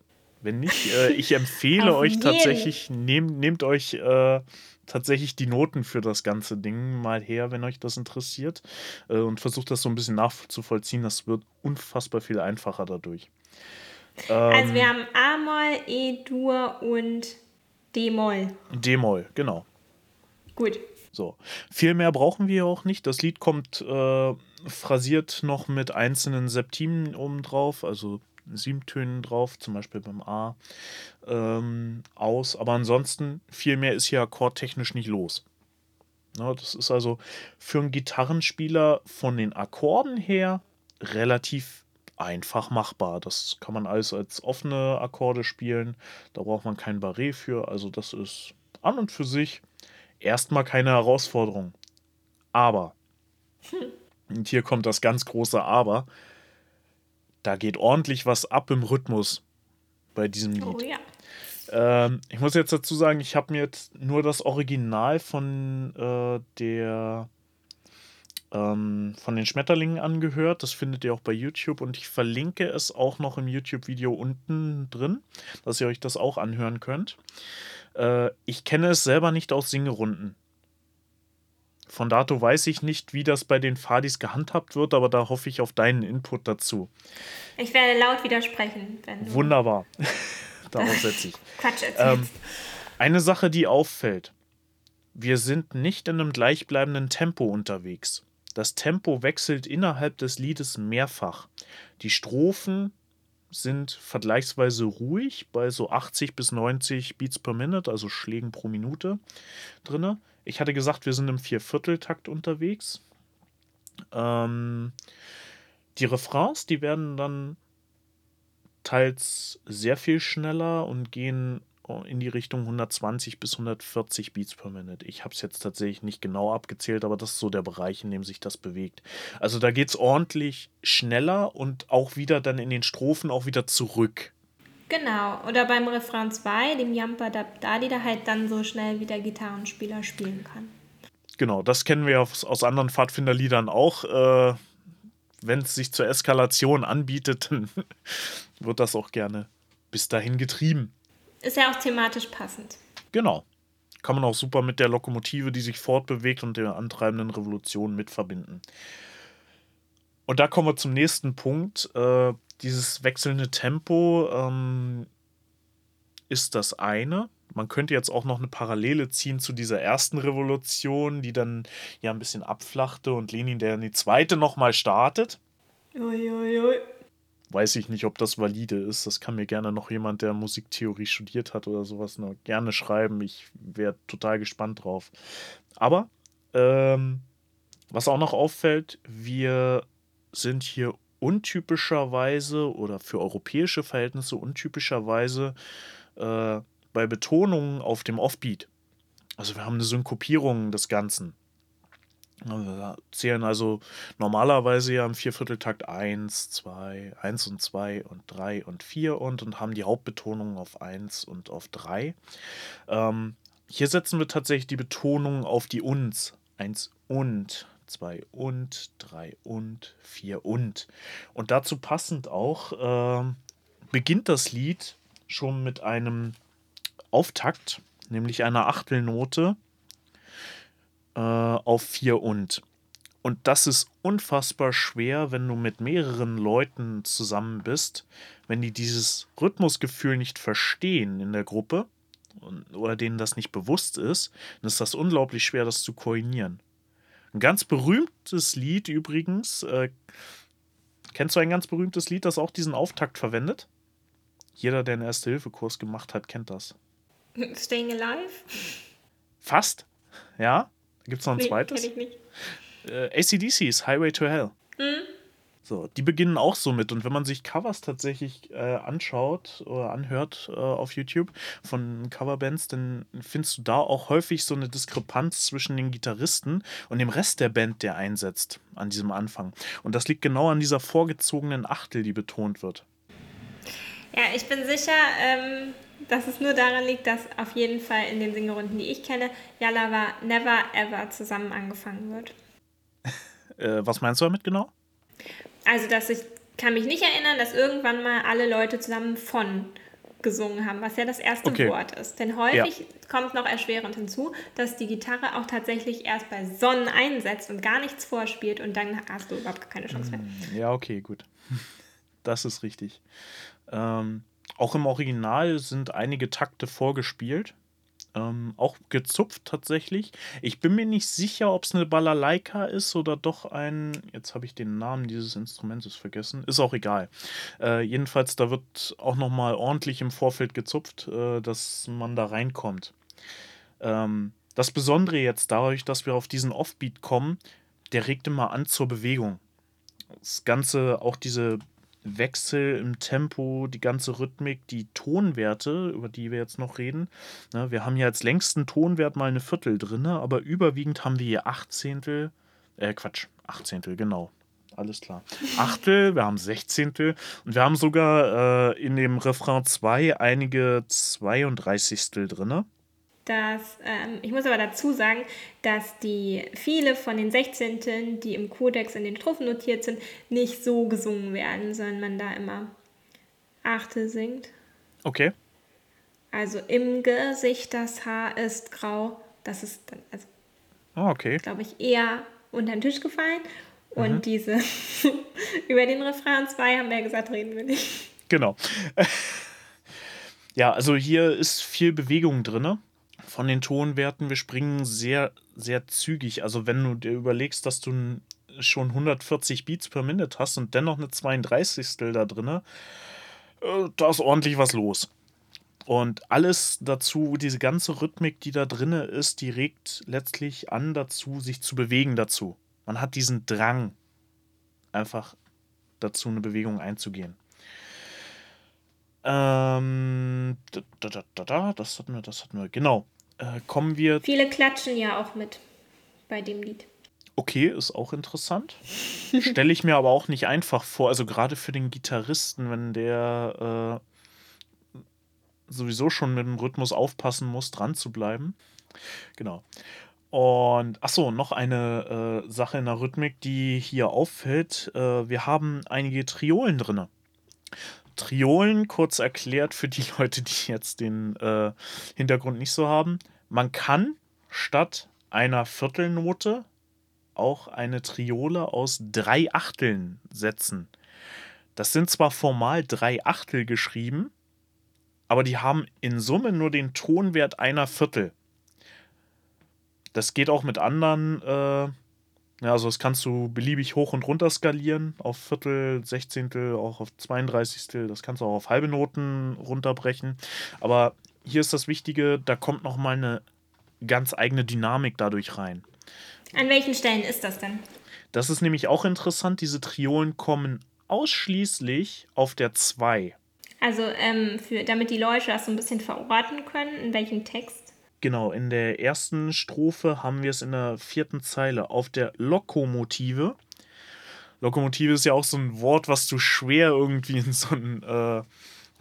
Wenn nicht, äh, ich empfehle euch tatsächlich, nehmt, nehmt euch äh, tatsächlich die Noten für das ganze Ding mal her, wenn euch das interessiert. Äh, und versucht das so ein bisschen nachzuvollziehen. Das wird unfassbar viel einfacher dadurch. Ähm, also wir haben A-Moll, E-Dur und D-Moll. D-Moll, genau. Gut. So. Viel mehr brauchen wir auch nicht. Das Lied kommt äh, phrasiert noch mit einzelnen Septimen oben drauf, also Siebtönen drauf, zum Beispiel beim A, ähm, aus. Aber ansonsten, viel mehr ist hier akkordtechnisch nicht los. Ja, das ist also für einen Gitarrenspieler von den Akkorden her relativ einfach machbar. Das kann man alles als offene Akkorde spielen. Da braucht man kein Barré für. Also das ist an und für sich erstmal keine Herausforderung. Aber, hm. und hier kommt das ganz große Aber, da geht ordentlich was ab im Rhythmus bei diesem Lied. Oh, ja. ähm, ich muss jetzt dazu sagen, ich habe mir jetzt nur das Original von äh, der ähm, von den Schmetterlingen angehört. Das findet ihr auch bei YouTube und ich verlinke es auch noch im YouTube-Video unten drin, dass ihr euch das auch anhören könnt. Äh, ich kenne es selber nicht aus Singerunden. Von dato weiß ich nicht, wie das bei den Fadis gehandhabt wird, aber da hoffe ich auf deinen Input dazu. Ich werde laut widersprechen. Wunderbar. Darauf setze ich. Quatsch ähm, Eine Sache, die auffällt. Wir sind nicht in einem gleichbleibenden Tempo unterwegs. Das Tempo wechselt innerhalb des Liedes mehrfach. Die Strophen sind vergleichsweise ruhig bei so 80 bis 90 Beats per Minute, also Schlägen pro Minute drinne. Ich hatte gesagt, wir sind im Viervierteltakt unterwegs. Ähm, die Refrains, die werden dann teils sehr viel schneller und gehen in die Richtung 120 bis 140 Beats per Minute. Ich habe es jetzt tatsächlich nicht genau abgezählt, aber das ist so der Bereich, in dem sich das bewegt. Also da geht es ordentlich schneller und auch wieder dann in den Strophen auch wieder zurück. Genau, oder beim Refrain 2, dem Yampa Dabdadi, da halt dann so schnell wie der Gitarrenspieler spielen kann. Genau, das kennen wir aus, aus anderen Pfadfinderliedern auch. Äh, Wenn es sich zur Eskalation anbietet, dann wird das auch gerne bis dahin getrieben. Ist ja auch thematisch passend. Genau. Kann man auch super mit der Lokomotive, die sich fortbewegt und der antreibenden Revolution mit verbinden. Und da kommen wir zum nächsten Punkt. Äh, dieses wechselnde Tempo ähm, ist das eine. Man könnte jetzt auch noch eine Parallele ziehen zu dieser ersten Revolution, die dann ja ein bisschen abflachte und Lenin, der in die zweite nochmal startet. Uiuiui. Weiß ich nicht, ob das valide ist. Das kann mir gerne noch jemand, der Musiktheorie studiert hat oder sowas, noch gerne schreiben. Ich wäre total gespannt drauf. Aber ähm, was auch noch auffällt, wir sind hier untypischerweise oder für europäische Verhältnisse untypischerweise äh, bei Betonungen auf dem Offbeat. Also wir haben eine Synkopierung des Ganzen. Wir zählen also normalerweise ja im Viervierteltakt 1, 2, 1 und 2 und 3 und 4 und und haben die Hauptbetonung auf 1 und auf 3. Ähm, hier setzen wir tatsächlich die Betonung auf die Uns. 1 und 2 und, 3 und, 4 und. Und dazu passend auch äh, beginnt das Lied schon mit einem Auftakt, nämlich einer Achtelnote äh, auf 4 und. Und das ist unfassbar schwer, wenn du mit mehreren Leuten zusammen bist, wenn die dieses Rhythmusgefühl nicht verstehen in der Gruppe oder denen das nicht bewusst ist, dann ist das unglaublich schwer, das zu koordinieren. Ein ganz berühmtes Lied übrigens. Äh, kennst du ein ganz berühmtes Lied, das auch diesen Auftakt verwendet? Jeder, der einen Erste-Hilfe-Kurs gemacht hat, kennt das. Staying Alive? Fast, ja. Da gibt es noch ein nee, zweites. Kenn ich nicht. Äh, ACDC's Highway to Hell. Mhm. So, die beginnen auch so mit. Und wenn man sich Covers tatsächlich äh, anschaut oder anhört äh, auf YouTube von Coverbands, dann findest du da auch häufig so eine Diskrepanz zwischen den Gitarristen und dem Rest der Band, der einsetzt an diesem Anfang. Und das liegt genau an dieser vorgezogenen Achtel, die betont wird. Ja, ich bin sicher, ähm, dass es nur daran liegt, dass auf jeden Fall in den Singerunden, die ich kenne, Yalava never ever zusammen angefangen wird. äh, was meinst du damit genau? Also, dass ich kann mich nicht erinnern, dass irgendwann mal alle Leute zusammen von gesungen haben, was ja das erste okay. Wort ist. Denn häufig ja. kommt noch erschwerend hinzu, dass die Gitarre auch tatsächlich erst bei Sonnen einsetzt und gar nichts vorspielt und dann hast du überhaupt keine Chance mehr. Mm, ja, okay, gut. Das ist richtig. Ähm, auch im Original sind einige Takte vorgespielt. Ähm, auch gezupft tatsächlich. Ich bin mir nicht sicher, ob es eine Balalaika ist oder doch ein. Jetzt habe ich den Namen dieses Instrumentes vergessen. Ist auch egal. Äh, jedenfalls, da wird auch nochmal ordentlich im Vorfeld gezupft, äh, dass man da reinkommt. Ähm, das Besondere jetzt dadurch, dass wir auf diesen Offbeat kommen, der regt immer an zur Bewegung. Das Ganze, auch diese Wechsel im Tempo, die ganze Rhythmik, die Tonwerte, über die wir jetzt noch reden. Ne, wir haben hier als längsten Tonwert mal eine Viertel drin, aber überwiegend haben wir hier Achtzehntel, äh Quatsch, Achtzehntel, genau. Alles klar. Achtel, wir haben Sechzehntel und wir haben sogar äh, in dem Refrain 2 einige Zweiunddreißigstel drin dass, ähm, ich muss aber dazu sagen, dass die viele von den Sechzehnteln, die im Kodex in den Strophen notiert sind, nicht so gesungen werden, sondern man da immer Achte singt. Okay. Also im Gesicht das Haar ist grau. Das ist dann, also, oh, okay. glaube ich, eher unter den Tisch gefallen. Und mhm. diese, über den Refrain 2 haben wir ja gesagt, reden wir nicht. Genau. ja, also hier ist viel Bewegung drin von den Tonwerten, wir springen sehr, sehr zügig. Also wenn du dir überlegst, dass du schon 140 Beats per Minute hast und dennoch eine 32. da drin, äh, da ist ordentlich was los. Und alles dazu, diese ganze Rhythmik, die da drin ist, die regt letztlich an dazu, sich zu bewegen dazu. Man hat diesen Drang, einfach dazu eine Bewegung einzugehen. Ähm, da, da, da, da, das hatten wir, das hatten wir. Genau. Äh, kommen wir. Viele klatschen ja auch mit bei dem Lied. Okay, ist auch interessant. Stelle ich mir aber auch nicht einfach vor. Also gerade für den Gitarristen, wenn der äh, sowieso schon mit dem Rhythmus aufpassen muss, dran zu bleiben. Genau. Und achso, noch eine äh, Sache in der Rhythmik, die hier auffällt. Äh, wir haben einige Triolen drin. Triolen, kurz erklärt für die Leute, die jetzt den äh, Hintergrund nicht so haben. Man kann statt einer Viertelnote auch eine Triole aus drei Achteln setzen. Das sind zwar formal drei Achtel geschrieben, aber die haben in Summe nur den Tonwert einer Viertel. Das geht auch mit anderen äh, ja, also das kannst du beliebig hoch und runter skalieren, auf Viertel, Sechzehntel, auch auf 32. Das kannst du auch auf halbe Noten runterbrechen. Aber hier ist das Wichtige, da kommt nochmal eine ganz eigene Dynamik dadurch rein. An welchen Stellen ist das denn? Das ist nämlich auch interessant. Diese Triolen kommen ausschließlich auf der 2. Also, ähm, für, damit die Leute das so ein bisschen verorten können, in welchem Text Genau, in der ersten Strophe haben wir es in der vierten Zeile auf der Lokomotive. Lokomotive ist ja auch so ein Wort, was du schwer irgendwie in so einen äh,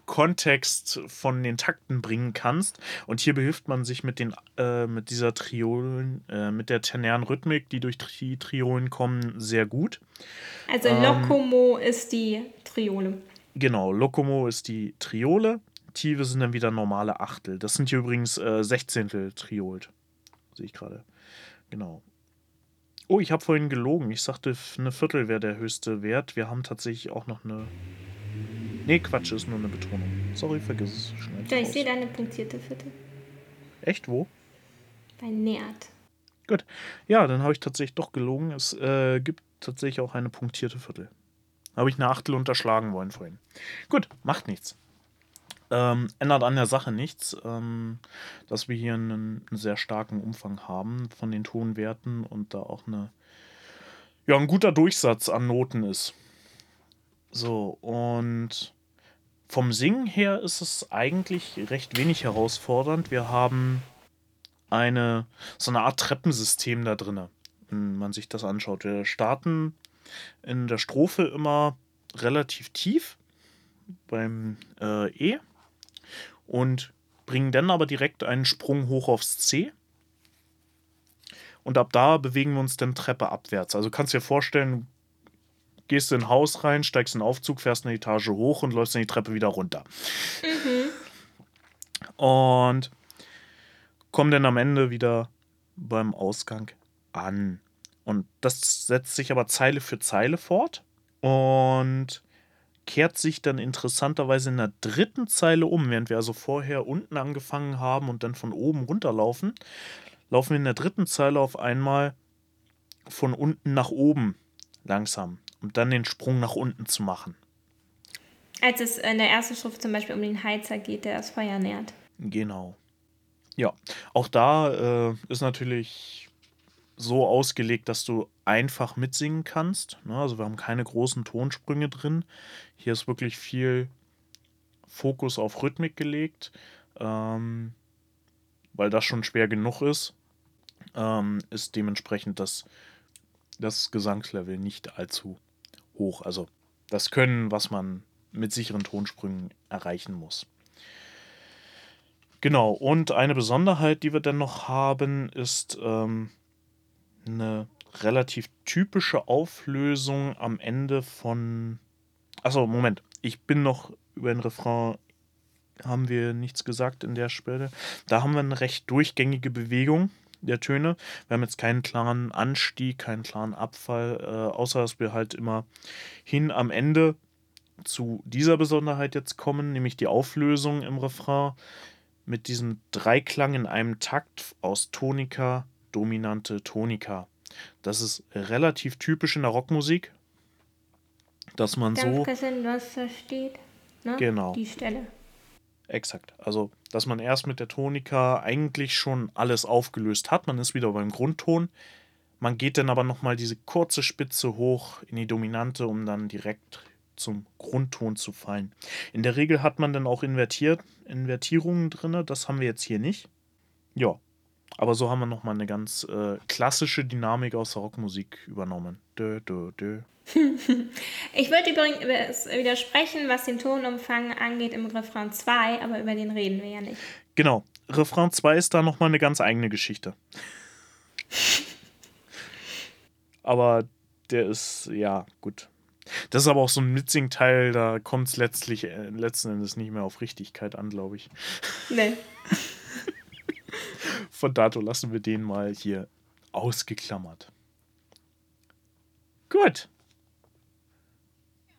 Kontext von den Takten bringen kannst. Und hier behilft man sich mit, den, äh, mit dieser Triolen, äh, mit der ternären Rhythmik, die durch die Triolen kommen, sehr gut. Also ähm, Lokomo ist die Triole. Genau, Lokomo ist die Triole. Aktive sind dann wieder normale Achtel. Das sind hier übrigens äh, Sechzehntel Triolt. Sehe ich gerade. Genau. Oh, ich habe vorhin gelogen. Ich sagte, eine Viertel wäre der höchste Wert. Wir haben tatsächlich auch noch eine. Nee, Quatsch, ist nur eine Betonung. Sorry, vergiss es schnell. Ja, ich sehe da eine punktierte Viertel. Echt, wo? Bei Nährt. Gut. Ja, dann habe ich tatsächlich doch gelogen. Es äh, gibt tatsächlich auch eine punktierte Viertel. Habe ich eine Achtel unterschlagen wollen vorhin. Gut, macht nichts. Ähm, ändert an der Sache nichts, ähm, dass wir hier einen, einen, sehr starken Umfang haben von den Tonwerten und da auch eine, ja, ein guter Durchsatz an Noten ist. So, und vom Singen her ist es eigentlich recht wenig herausfordernd. Wir haben eine, so eine Art Treppensystem da drin, wenn man sich das anschaut. Wir starten in der Strophe immer relativ tief beim äh, E und bringen dann aber direkt einen Sprung hoch aufs C. Und ab da bewegen wir uns dann Treppe abwärts. Also kannst du dir vorstellen, gehst in ein Haus rein, steigst in den Aufzug, fährst eine Etage hoch und läufst dann die Treppe wieder runter. Mhm. Und kommen dann am Ende wieder beim Ausgang an. Und das setzt sich aber Zeile für Zeile fort und kehrt sich dann interessanterweise in der dritten Zeile um, während wir also vorher unten angefangen haben und dann von oben runterlaufen, laufen wir in der dritten Zeile auf einmal von unten nach oben langsam, um dann den Sprung nach unten zu machen. Als es in der ersten Schrift zum Beispiel um den Heizer geht, der das Feuer nährt. Genau. Ja, auch da äh, ist natürlich so ausgelegt, dass du einfach mitsingen kannst. Ne? Also wir haben keine großen Tonsprünge drin. Hier ist wirklich viel Fokus auf Rhythmik gelegt, ähm, weil das schon schwer genug ist. Ähm, ist dementsprechend das, das Gesangslevel nicht allzu hoch. Also das Können, was man mit sicheren Tonsprüngen erreichen muss. Genau, und eine Besonderheit, die wir dann noch haben, ist ähm, eine relativ typische Auflösung am Ende von. Achso, Moment. Ich bin noch über den Refrain. Haben wir nichts gesagt in der Stelle. Da haben wir eine recht durchgängige Bewegung der Töne. Wir haben jetzt keinen klaren Anstieg, keinen klaren Abfall, äh, außer dass wir halt immer hin am Ende zu dieser Besonderheit jetzt kommen, nämlich die Auflösung im Refrain mit diesem Dreiklang in einem Takt aus Tonika, dominante Tonika. Das ist relativ typisch in der Rockmusik, dass man Ganz so. Bisschen, was da steht. Ne? Genau. Die Stelle. Exakt. Also, dass man erst mit der Tonika eigentlich schon alles aufgelöst hat. Man ist wieder beim Grundton. Man geht dann aber nochmal diese kurze Spitze hoch in die Dominante, um dann direkt zum Grundton zu fallen. In der Regel hat man dann auch invertiert, Invertierungen drin. Das haben wir jetzt hier nicht. Ja, aber so haben wir nochmal eine ganz äh, klassische Dynamik aus der Rockmusik übernommen. Dö, dö, dö. ich würde übrigens widersprechen, was den Tonumfang angeht im Refrain 2, aber über den reden wir ja nicht. Genau. Refrain 2 ist da nochmal eine ganz eigene Geschichte. aber der ist, ja, gut. Das ist aber auch so ein Mitsing-Teil, da kommt es letztlich äh, letzten Endes nicht mehr auf Richtigkeit an, glaube ich. Nee. Von dato lassen wir den mal hier ausgeklammert. Gut.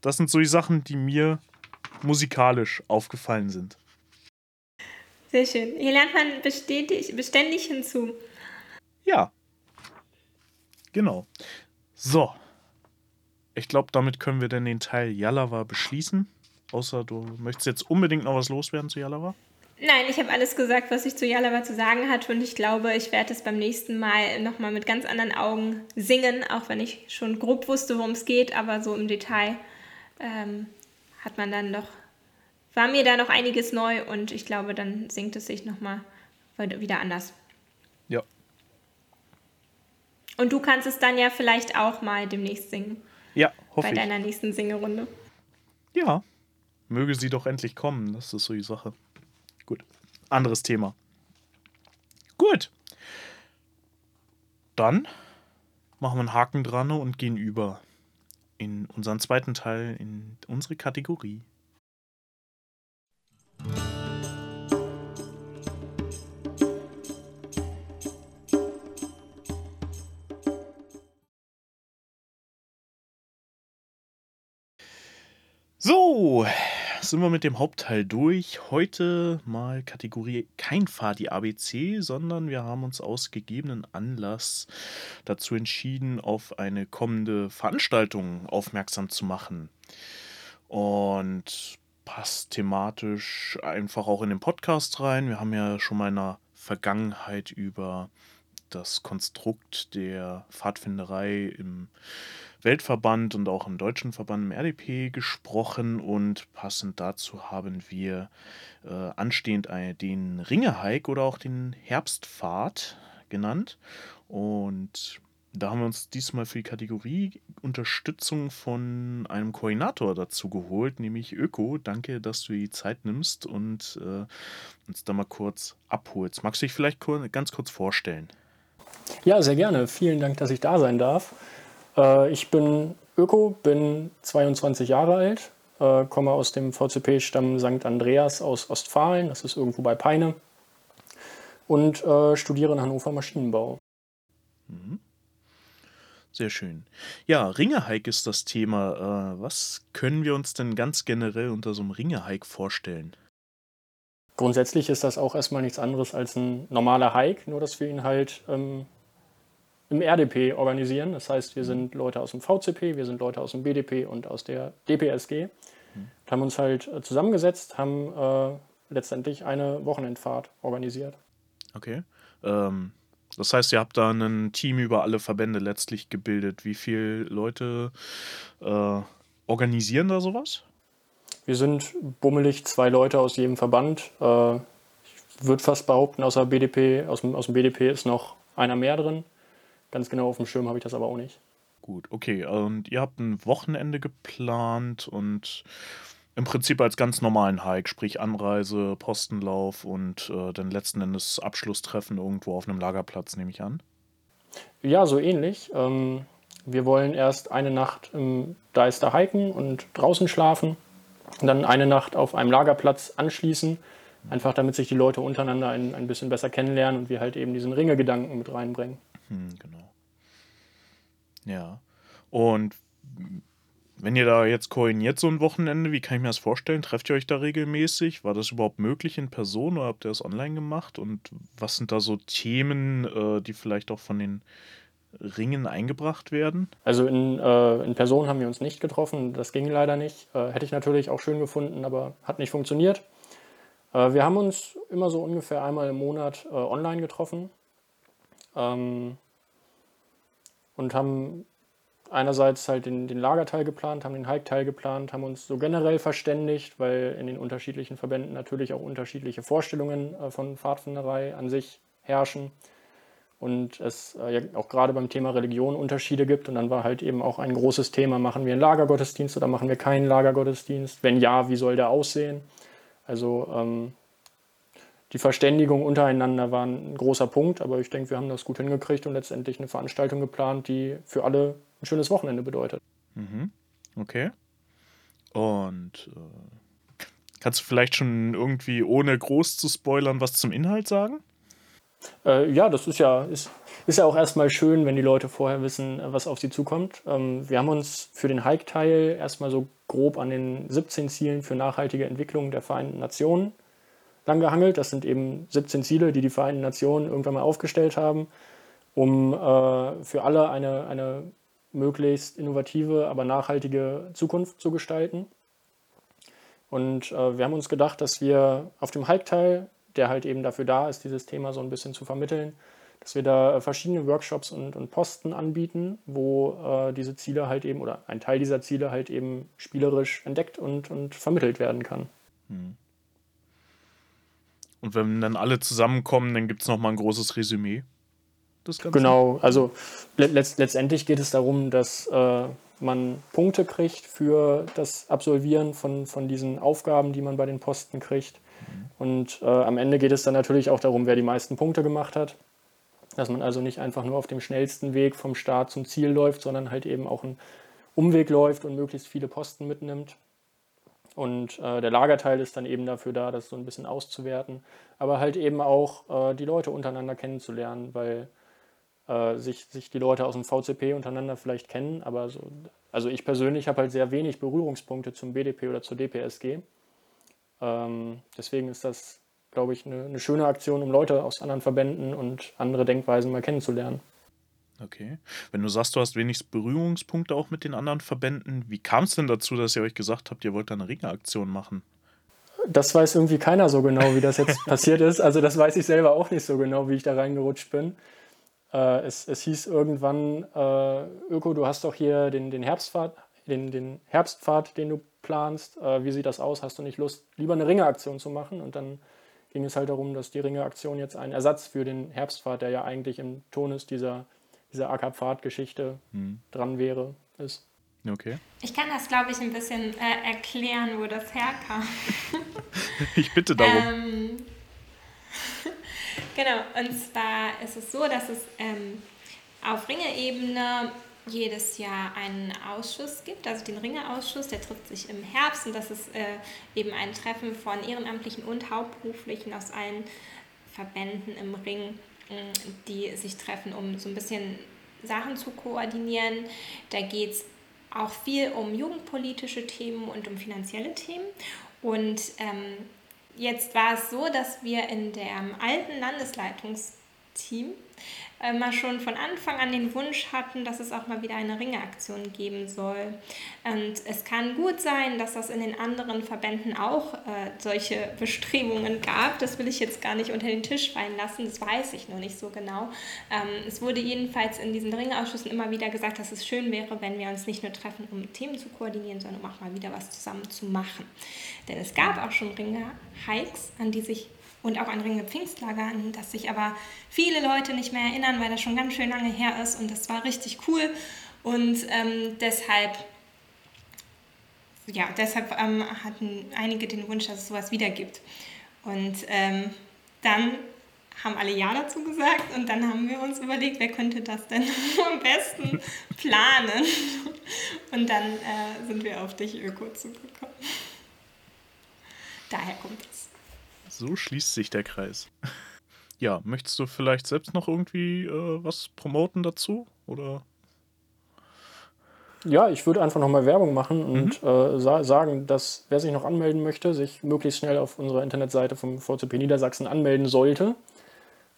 Das sind so die Sachen, die mir musikalisch aufgefallen sind. Sehr schön. Hier lernt man bestätig, beständig hinzu. Ja. Genau. So. Ich glaube, damit können wir dann den Teil Yalava beschließen. Außer du möchtest jetzt unbedingt noch was loswerden zu Yalava? Nein, ich habe alles gesagt, was ich zu Yalava zu sagen hatte und ich glaube, ich werde es beim nächsten Mal nochmal mit ganz anderen Augen singen, auch wenn ich schon grob wusste, worum es geht, aber so im Detail ähm, hat man dann doch, war mir da noch einiges neu und ich glaube, dann singt es sich nochmal wieder anders. Ja. Und du kannst es dann ja vielleicht auch mal demnächst singen. Ja, hoffe Bei deiner nächsten Singerunde. Ja, möge sie doch endlich kommen, das ist so die Sache. Anderes Thema. Gut. Dann machen wir einen Haken dran und gehen über in unseren zweiten Teil, in unsere Kategorie. So, sind wir mit dem Hauptteil durch. Heute mal Kategorie kein Fadi ABC, sondern wir haben uns aus gegebenen Anlass dazu entschieden, auf eine kommende Veranstaltung aufmerksam zu machen. Und passt thematisch einfach auch in den Podcast rein. Wir haben ja schon mal in der Vergangenheit über das Konstrukt der Pfadfinderei im Weltverband und auch im deutschen Verband im RDP gesprochen und passend dazu haben wir äh, anstehend den Ringehike oder auch den Herbstpfad genannt und da haben wir uns diesmal für die Kategorie Unterstützung von einem Koordinator dazu geholt, nämlich Öko. Danke, dass du die Zeit nimmst und äh, uns da mal kurz abholst. Magst du dich vielleicht ganz kurz vorstellen? Ja, sehr gerne. Vielen Dank, dass ich da sein darf. Äh, ich bin Öko, bin 22 Jahre alt, äh, komme aus dem VCP-Stamm St. Andreas aus Ostfalen, das ist irgendwo bei Peine, und äh, studiere in Hannover Maschinenbau. Mhm. Sehr schön. Ja, Ringehike ist das Thema. Äh, was können wir uns denn ganz generell unter so einem Ringehike vorstellen? Grundsätzlich ist das auch erstmal nichts anderes als ein normaler Hike, nur dass wir ihn halt ähm, im RDP organisieren. Das heißt, wir sind Leute aus dem VCP, wir sind Leute aus dem BDP und aus der DPSG. Mhm. Haben uns halt äh, zusammengesetzt, haben äh, letztendlich eine Wochenendfahrt organisiert. Okay. Ähm, das heißt, ihr habt da ein Team über alle Verbände letztlich gebildet. Wie viele Leute äh, organisieren da sowas? Wir sind bummelig zwei Leute aus jedem Verband. Äh, ich würde fast behaupten, außer BDP, aus aus dem BDP ist noch einer mehr drin. Ganz genau auf dem Schirm habe ich das aber auch nicht. Gut, okay. Und ihr habt ein Wochenende geplant und im Prinzip als ganz normalen Hike, sprich Anreise, Postenlauf und äh, dann letzten Endes Abschlusstreffen irgendwo auf einem Lagerplatz, nehme ich an. Ja, so ähnlich. Ähm, wir wollen erst eine Nacht im Deister hiken und draußen schlafen, dann eine Nacht auf einem Lagerplatz anschließen, einfach damit sich die Leute untereinander ein, ein bisschen besser kennenlernen und wir halt eben diesen Ringe-Gedanken mit reinbringen. Hm, genau. Ja. Und wenn ihr da jetzt koordiniert so ein Wochenende, wie kann ich mir das vorstellen? Trefft ihr euch da regelmäßig? War das überhaupt möglich in Person oder habt ihr das online gemacht? Und was sind da so Themen, äh, die vielleicht auch von den Ringen eingebracht werden? Also in, äh, in Person haben wir uns nicht getroffen, das ging leider nicht. Äh, hätte ich natürlich auch schön gefunden, aber hat nicht funktioniert. Äh, wir haben uns immer so ungefähr einmal im Monat äh, online getroffen ähm, und haben einerseits halt den, den Lagerteil geplant, haben den Hike-Teil geplant, haben uns so generell verständigt, weil in den unterschiedlichen Verbänden natürlich auch unterschiedliche Vorstellungen äh, von Pfadfinderei an sich herrschen und es äh, ja auch gerade beim Thema Religion Unterschiede gibt. Und dann war halt eben auch ein großes Thema, machen wir einen Lagergottesdienst oder machen wir keinen Lagergottesdienst? Wenn ja, wie soll der aussehen? Also ähm, die Verständigung untereinander war ein großer Punkt, aber ich denke, wir haben das gut hingekriegt und letztendlich eine Veranstaltung geplant, die für alle ein schönes Wochenende bedeutet. Mhm. Okay. Und äh, kannst du vielleicht schon irgendwie, ohne groß zu spoilern, was zum Inhalt sagen? Äh, ja, das ist ja, ist, ist ja auch erstmal schön, wenn die Leute vorher wissen, was auf sie zukommt. Ähm, wir haben uns für den Hike-Teil erstmal so grob an den 17 Zielen für nachhaltige Entwicklung der Vereinten Nationen lang gehangelt. Das sind eben 17 Ziele, die die Vereinten Nationen irgendwann mal aufgestellt haben, um äh, für alle eine, eine möglichst innovative, aber nachhaltige Zukunft zu gestalten. Und äh, wir haben uns gedacht, dass wir auf dem Hike-Teil, der halt eben dafür da ist, dieses Thema so ein bisschen zu vermitteln, dass wir da verschiedene Workshops und, und Posten anbieten, wo äh, diese Ziele halt eben oder ein Teil dieser Ziele halt eben spielerisch entdeckt und, und vermittelt werden kann. Hm. Und wenn dann alle zusammenkommen, dann gibt es nochmal ein großes Resümee? Genau, also letzt, letztendlich geht es darum, dass äh, man Punkte kriegt für das Absolvieren von, von diesen Aufgaben, die man bei den Posten kriegt. Mhm. Und äh, am Ende geht es dann natürlich auch darum, wer die meisten Punkte gemacht hat. Dass man also nicht einfach nur auf dem schnellsten Weg vom Start zum Ziel läuft, sondern halt eben auch einen Umweg läuft und möglichst viele Posten mitnimmt. Und äh, der Lagerteil ist dann eben dafür da, das so ein bisschen auszuwerten, aber halt eben auch äh, die Leute untereinander kennenzulernen, weil äh, sich, sich die Leute aus dem VCP untereinander vielleicht kennen, aber so, also ich persönlich habe halt sehr wenig Berührungspunkte zum BDP oder zur DPSG. Ähm, deswegen ist das, glaube ich, eine, eine schöne Aktion, um Leute aus anderen Verbänden und andere Denkweisen mal kennenzulernen. Okay. Wenn du sagst, du hast wenig Berührungspunkte auch mit den anderen Verbänden, wie kam es denn dazu, dass ihr euch gesagt habt, ihr wollt da eine Ringeraktion machen? Das weiß irgendwie keiner so genau, wie das jetzt passiert ist. Also das weiß ich selber auch nicht so genau, wie ich da reingerutscht bin. Äh, es, es hieß irgendwann, äh, Öko, du hast doch hier den, den, Herbstpfad, den, den Herbstpfad, den du planst. Äh, wie sieht das aus? Hast du nicht Lust, lieber eine Ringeaktion zu machen? Und dann ging es halt darum, dass die Ringeaktion jetzt ein Ersatz für den Herbstpfad, der ja eigentlich im Tonus dieser, dieser AK-Pfad-Geschichte hm. dran wäre, ist. Okay. Ich kann das, glaube ich, ein bisschen äh, erklären, wo das herkam. ich bitte darum. Ähm, Genau, und zwar ist es so, dass es ähm, auf Ringe-Ebene jedes Jahr einen Ausschuss gibt, also den Ringeausschuss, der trifft sich im Herbst und das ist äh, eben ein Treffen von Ehrenamtlichen und Hauptberuflichen aus allen Verbänden im Ring, die sich treffen, um so ein bisschen Sachen zu koordinieren. Da geht es auch viel um jugendpolitische Themen und um finanzielle Themen. Und ähm, jetzt war es so, dass wir in dem alten Landesleitungsteam äh, mal schon von Anfang an den Wunsch hatten, dass es auch mal wieder eine Ringeaktion geben soll. Und es kann gut sein, dass das in den anderen Verbänden auch äh, solche Bestrebungen gab. Das will ich jetzt gar nicht unter den Tisch fallen lassen, das weiß ich nur nicht so genau. Ähm, es wurde jedenfalls in diesen Ringeausschüssen immer wieder gesagt, dass es schön wäre, wenn wir uns nicht nur treffen, um Themen zu koordinieren, sondern um auch mal wieder was zusammen zu machen. Denn es gab auch schon Ringe-Hikes, an die sich und auch an Ringe Pfingstlager, an das sich aber viele Leute nicht mehr erinnern, weil das schon ganz schön lange her ist und das war richtig cool und ähm, deshalb ja, deshalb ähm, hatten einige den Wunsch, dass es sowas wieder gibt. Und ähm, dann haben alle Ja dazu gesagt und dann haben wir uns überlegt, wer könnte das denn am besten planen. Und dann äh, sind wir auf dich Öko zugekommen. Daher kommt es. So schließt sich der Kreis. Ja, möchtest du vielleicht selbst noch irgendwie äh, was promoten dazu? Oder? Ja, ich würde einfach nochmal Werbung machen und mhm. äh, sa sagen, dass wer sich noch anmelden möchte, sich möglichst schnell auf unserer Internetseite vom VCP Niedersachsen anmelden sollte.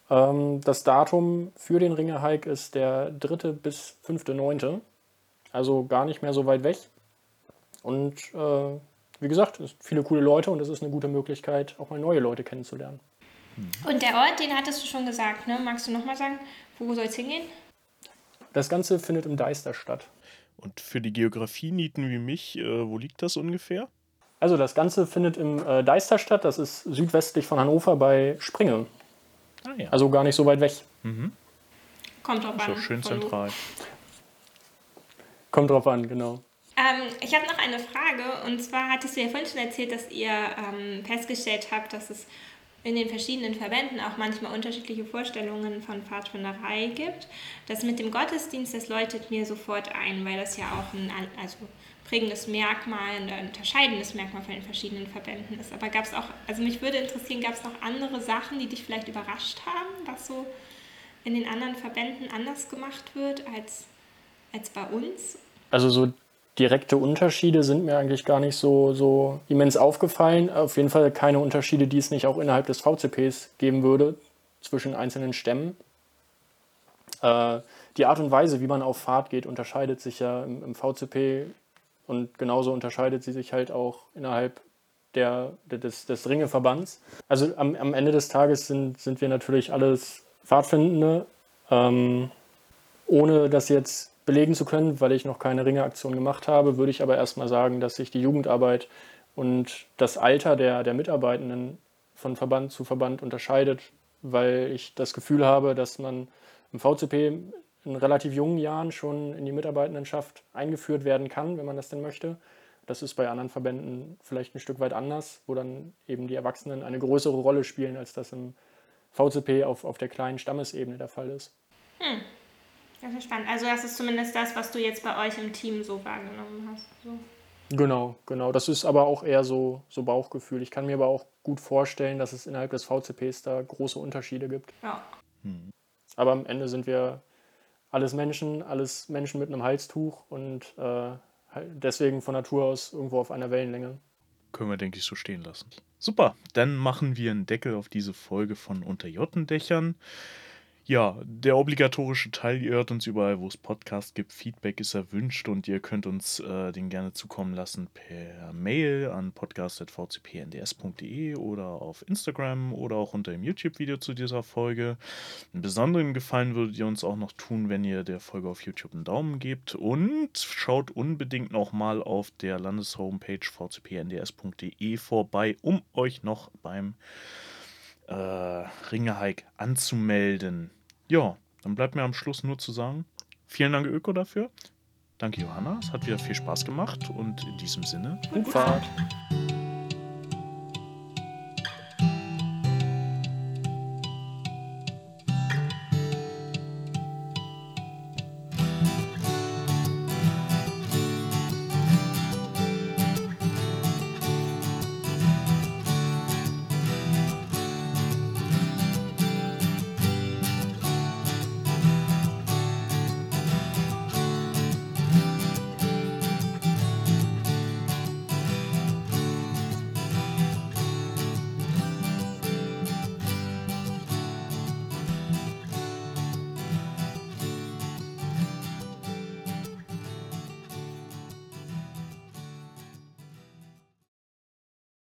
Ähm, das Datum für den Ringe-Hike ist der 3. bis 5.9. Also gar nicht mehr so weit weg. Und äh, wie gesagt, es sind viele coole Leute und es ist eine gute Möglichkeit, auch mal neue Leute kennenzulernen. Und der Ort, den hattest du schon gesagt, ne? Magst du nochmal sagen, wo soll es hingehen? Das Ganze findet im Deister statt. Und für die Geografie-Nieten wie mich, äh, wo liegt das ungefähr? Also das Ganze findet im äh, Deister statt. Das ist südwestlich von Hannover bei Springe. Ah, ja. Also gar nicht so weit weg. Mhm. Kommt drauf an. So schön zentral. Kommt drauf an, genau. Ähm, ich habe noch eine Frage und zwar hattest du ja vorhin schon erzählt, dass ihr ähm, festgestellt habt, dass es in den verschiedenen Verbänden auch manchmal unterschiedliche Vorstellungen von Pfadfinderei gibt. Das mit dem Gottesdienst, das läutet mir sofort ein, weil das ja auch ein also prägendes Merkmal, ein unterscheidendes Merkmal von den verschiedenen Verbänden ist. Aber gab es auch, also mich würde interessieren, gab es noch andere Sachen, die dich vielleicht überrascht haben, was so in den anderen Verbänden anders gemacht wird als, als bei uns? Also so direkte Unterschiede sind mir eigentlich gar nicht so, so immens aufgefallen. Auf jeden Fall keine Unterschiede, die es nicht auch innerhalb des VCPs geben würde zwischen einzelnen Stämmen. Äh, die Art und Weise, wie man auf Fahrt geht, unterscheidet sich ja im, im VCP und genauso unterscheidet sie sich halt auch innerhalb der, des, des Ringeverbands. Also am, am Ende des Tages sind, sind wir natürlich alles Pfadfindende, ähm, ohne das jetzt belegen zu können, weil ich noch keine Ringeaktion gemacht habe, würde ich aber erstmal sagen, dass sich die Jugendarbeit und das Alter der, der Mitarbeitenden von Verband zu Verband unterscheidet, weil ich das Gefühl habe, dass man im VCP in relativ jungen Jahren schon in die Mitarbeitendenschaft eingeführt werden kann, wenn man das denn möchte. Das ist bei anderen Verbänden vielleicht ein Stück weit anders, wo dann eben die Erwachsenen eine größere Rolle spielen, als das im VCP auf, auf der kleinen Stammesebene der Fall ist. Hm. Das ist spannend. Also das ist zumindest das, was du jetzt bei euch im Team so wahrgenommen hast. So. Genau, genau. Das ist aber auch eher so, so Bauchgefühl. Ich kann mir aber auch gut vorstellen, dass es innerhalb des VCPs da große Unterschiede gibt. Ja. Hm. Aber am Ende sind wir alles Menschen, alles Menschen mit einem Halstuch und äh, deswegen von Natur aus irgendwo auf einer Wellenlänge. Können wir, denke ich, so stehen lassen. Super, dann machen wir einen Deckel auf diese Folge von Unterjottendächern. Ja, der obligatorische Teil, ihr hört uns überall, wo es Podcasts gibt. Feedback ist erwünscht und ihr könnt uns äh, den gerne zukommen lassen per Mail an podcast.vcpnds.de oder auf Instagram oder auch unter dem YouTube-Video zu dieser Folge. Einen besonderen Gefallen würdet ihr uns auch noch tun, wenn ihr der Folge auf YouTube einen Daumen gebt und schaut unbedingt nochmal auf der Landeshomepage vcpnds.de vorbei, um euch noch beim äh, Ringehike anzumelden. Ja, dann bleibt mir am Schluss nur zu sagen, vielen Dank Öko dafür. Danke Johanna, es hat wieder viel Spaß gemacht und in diesem Sinne, gute Fahrt.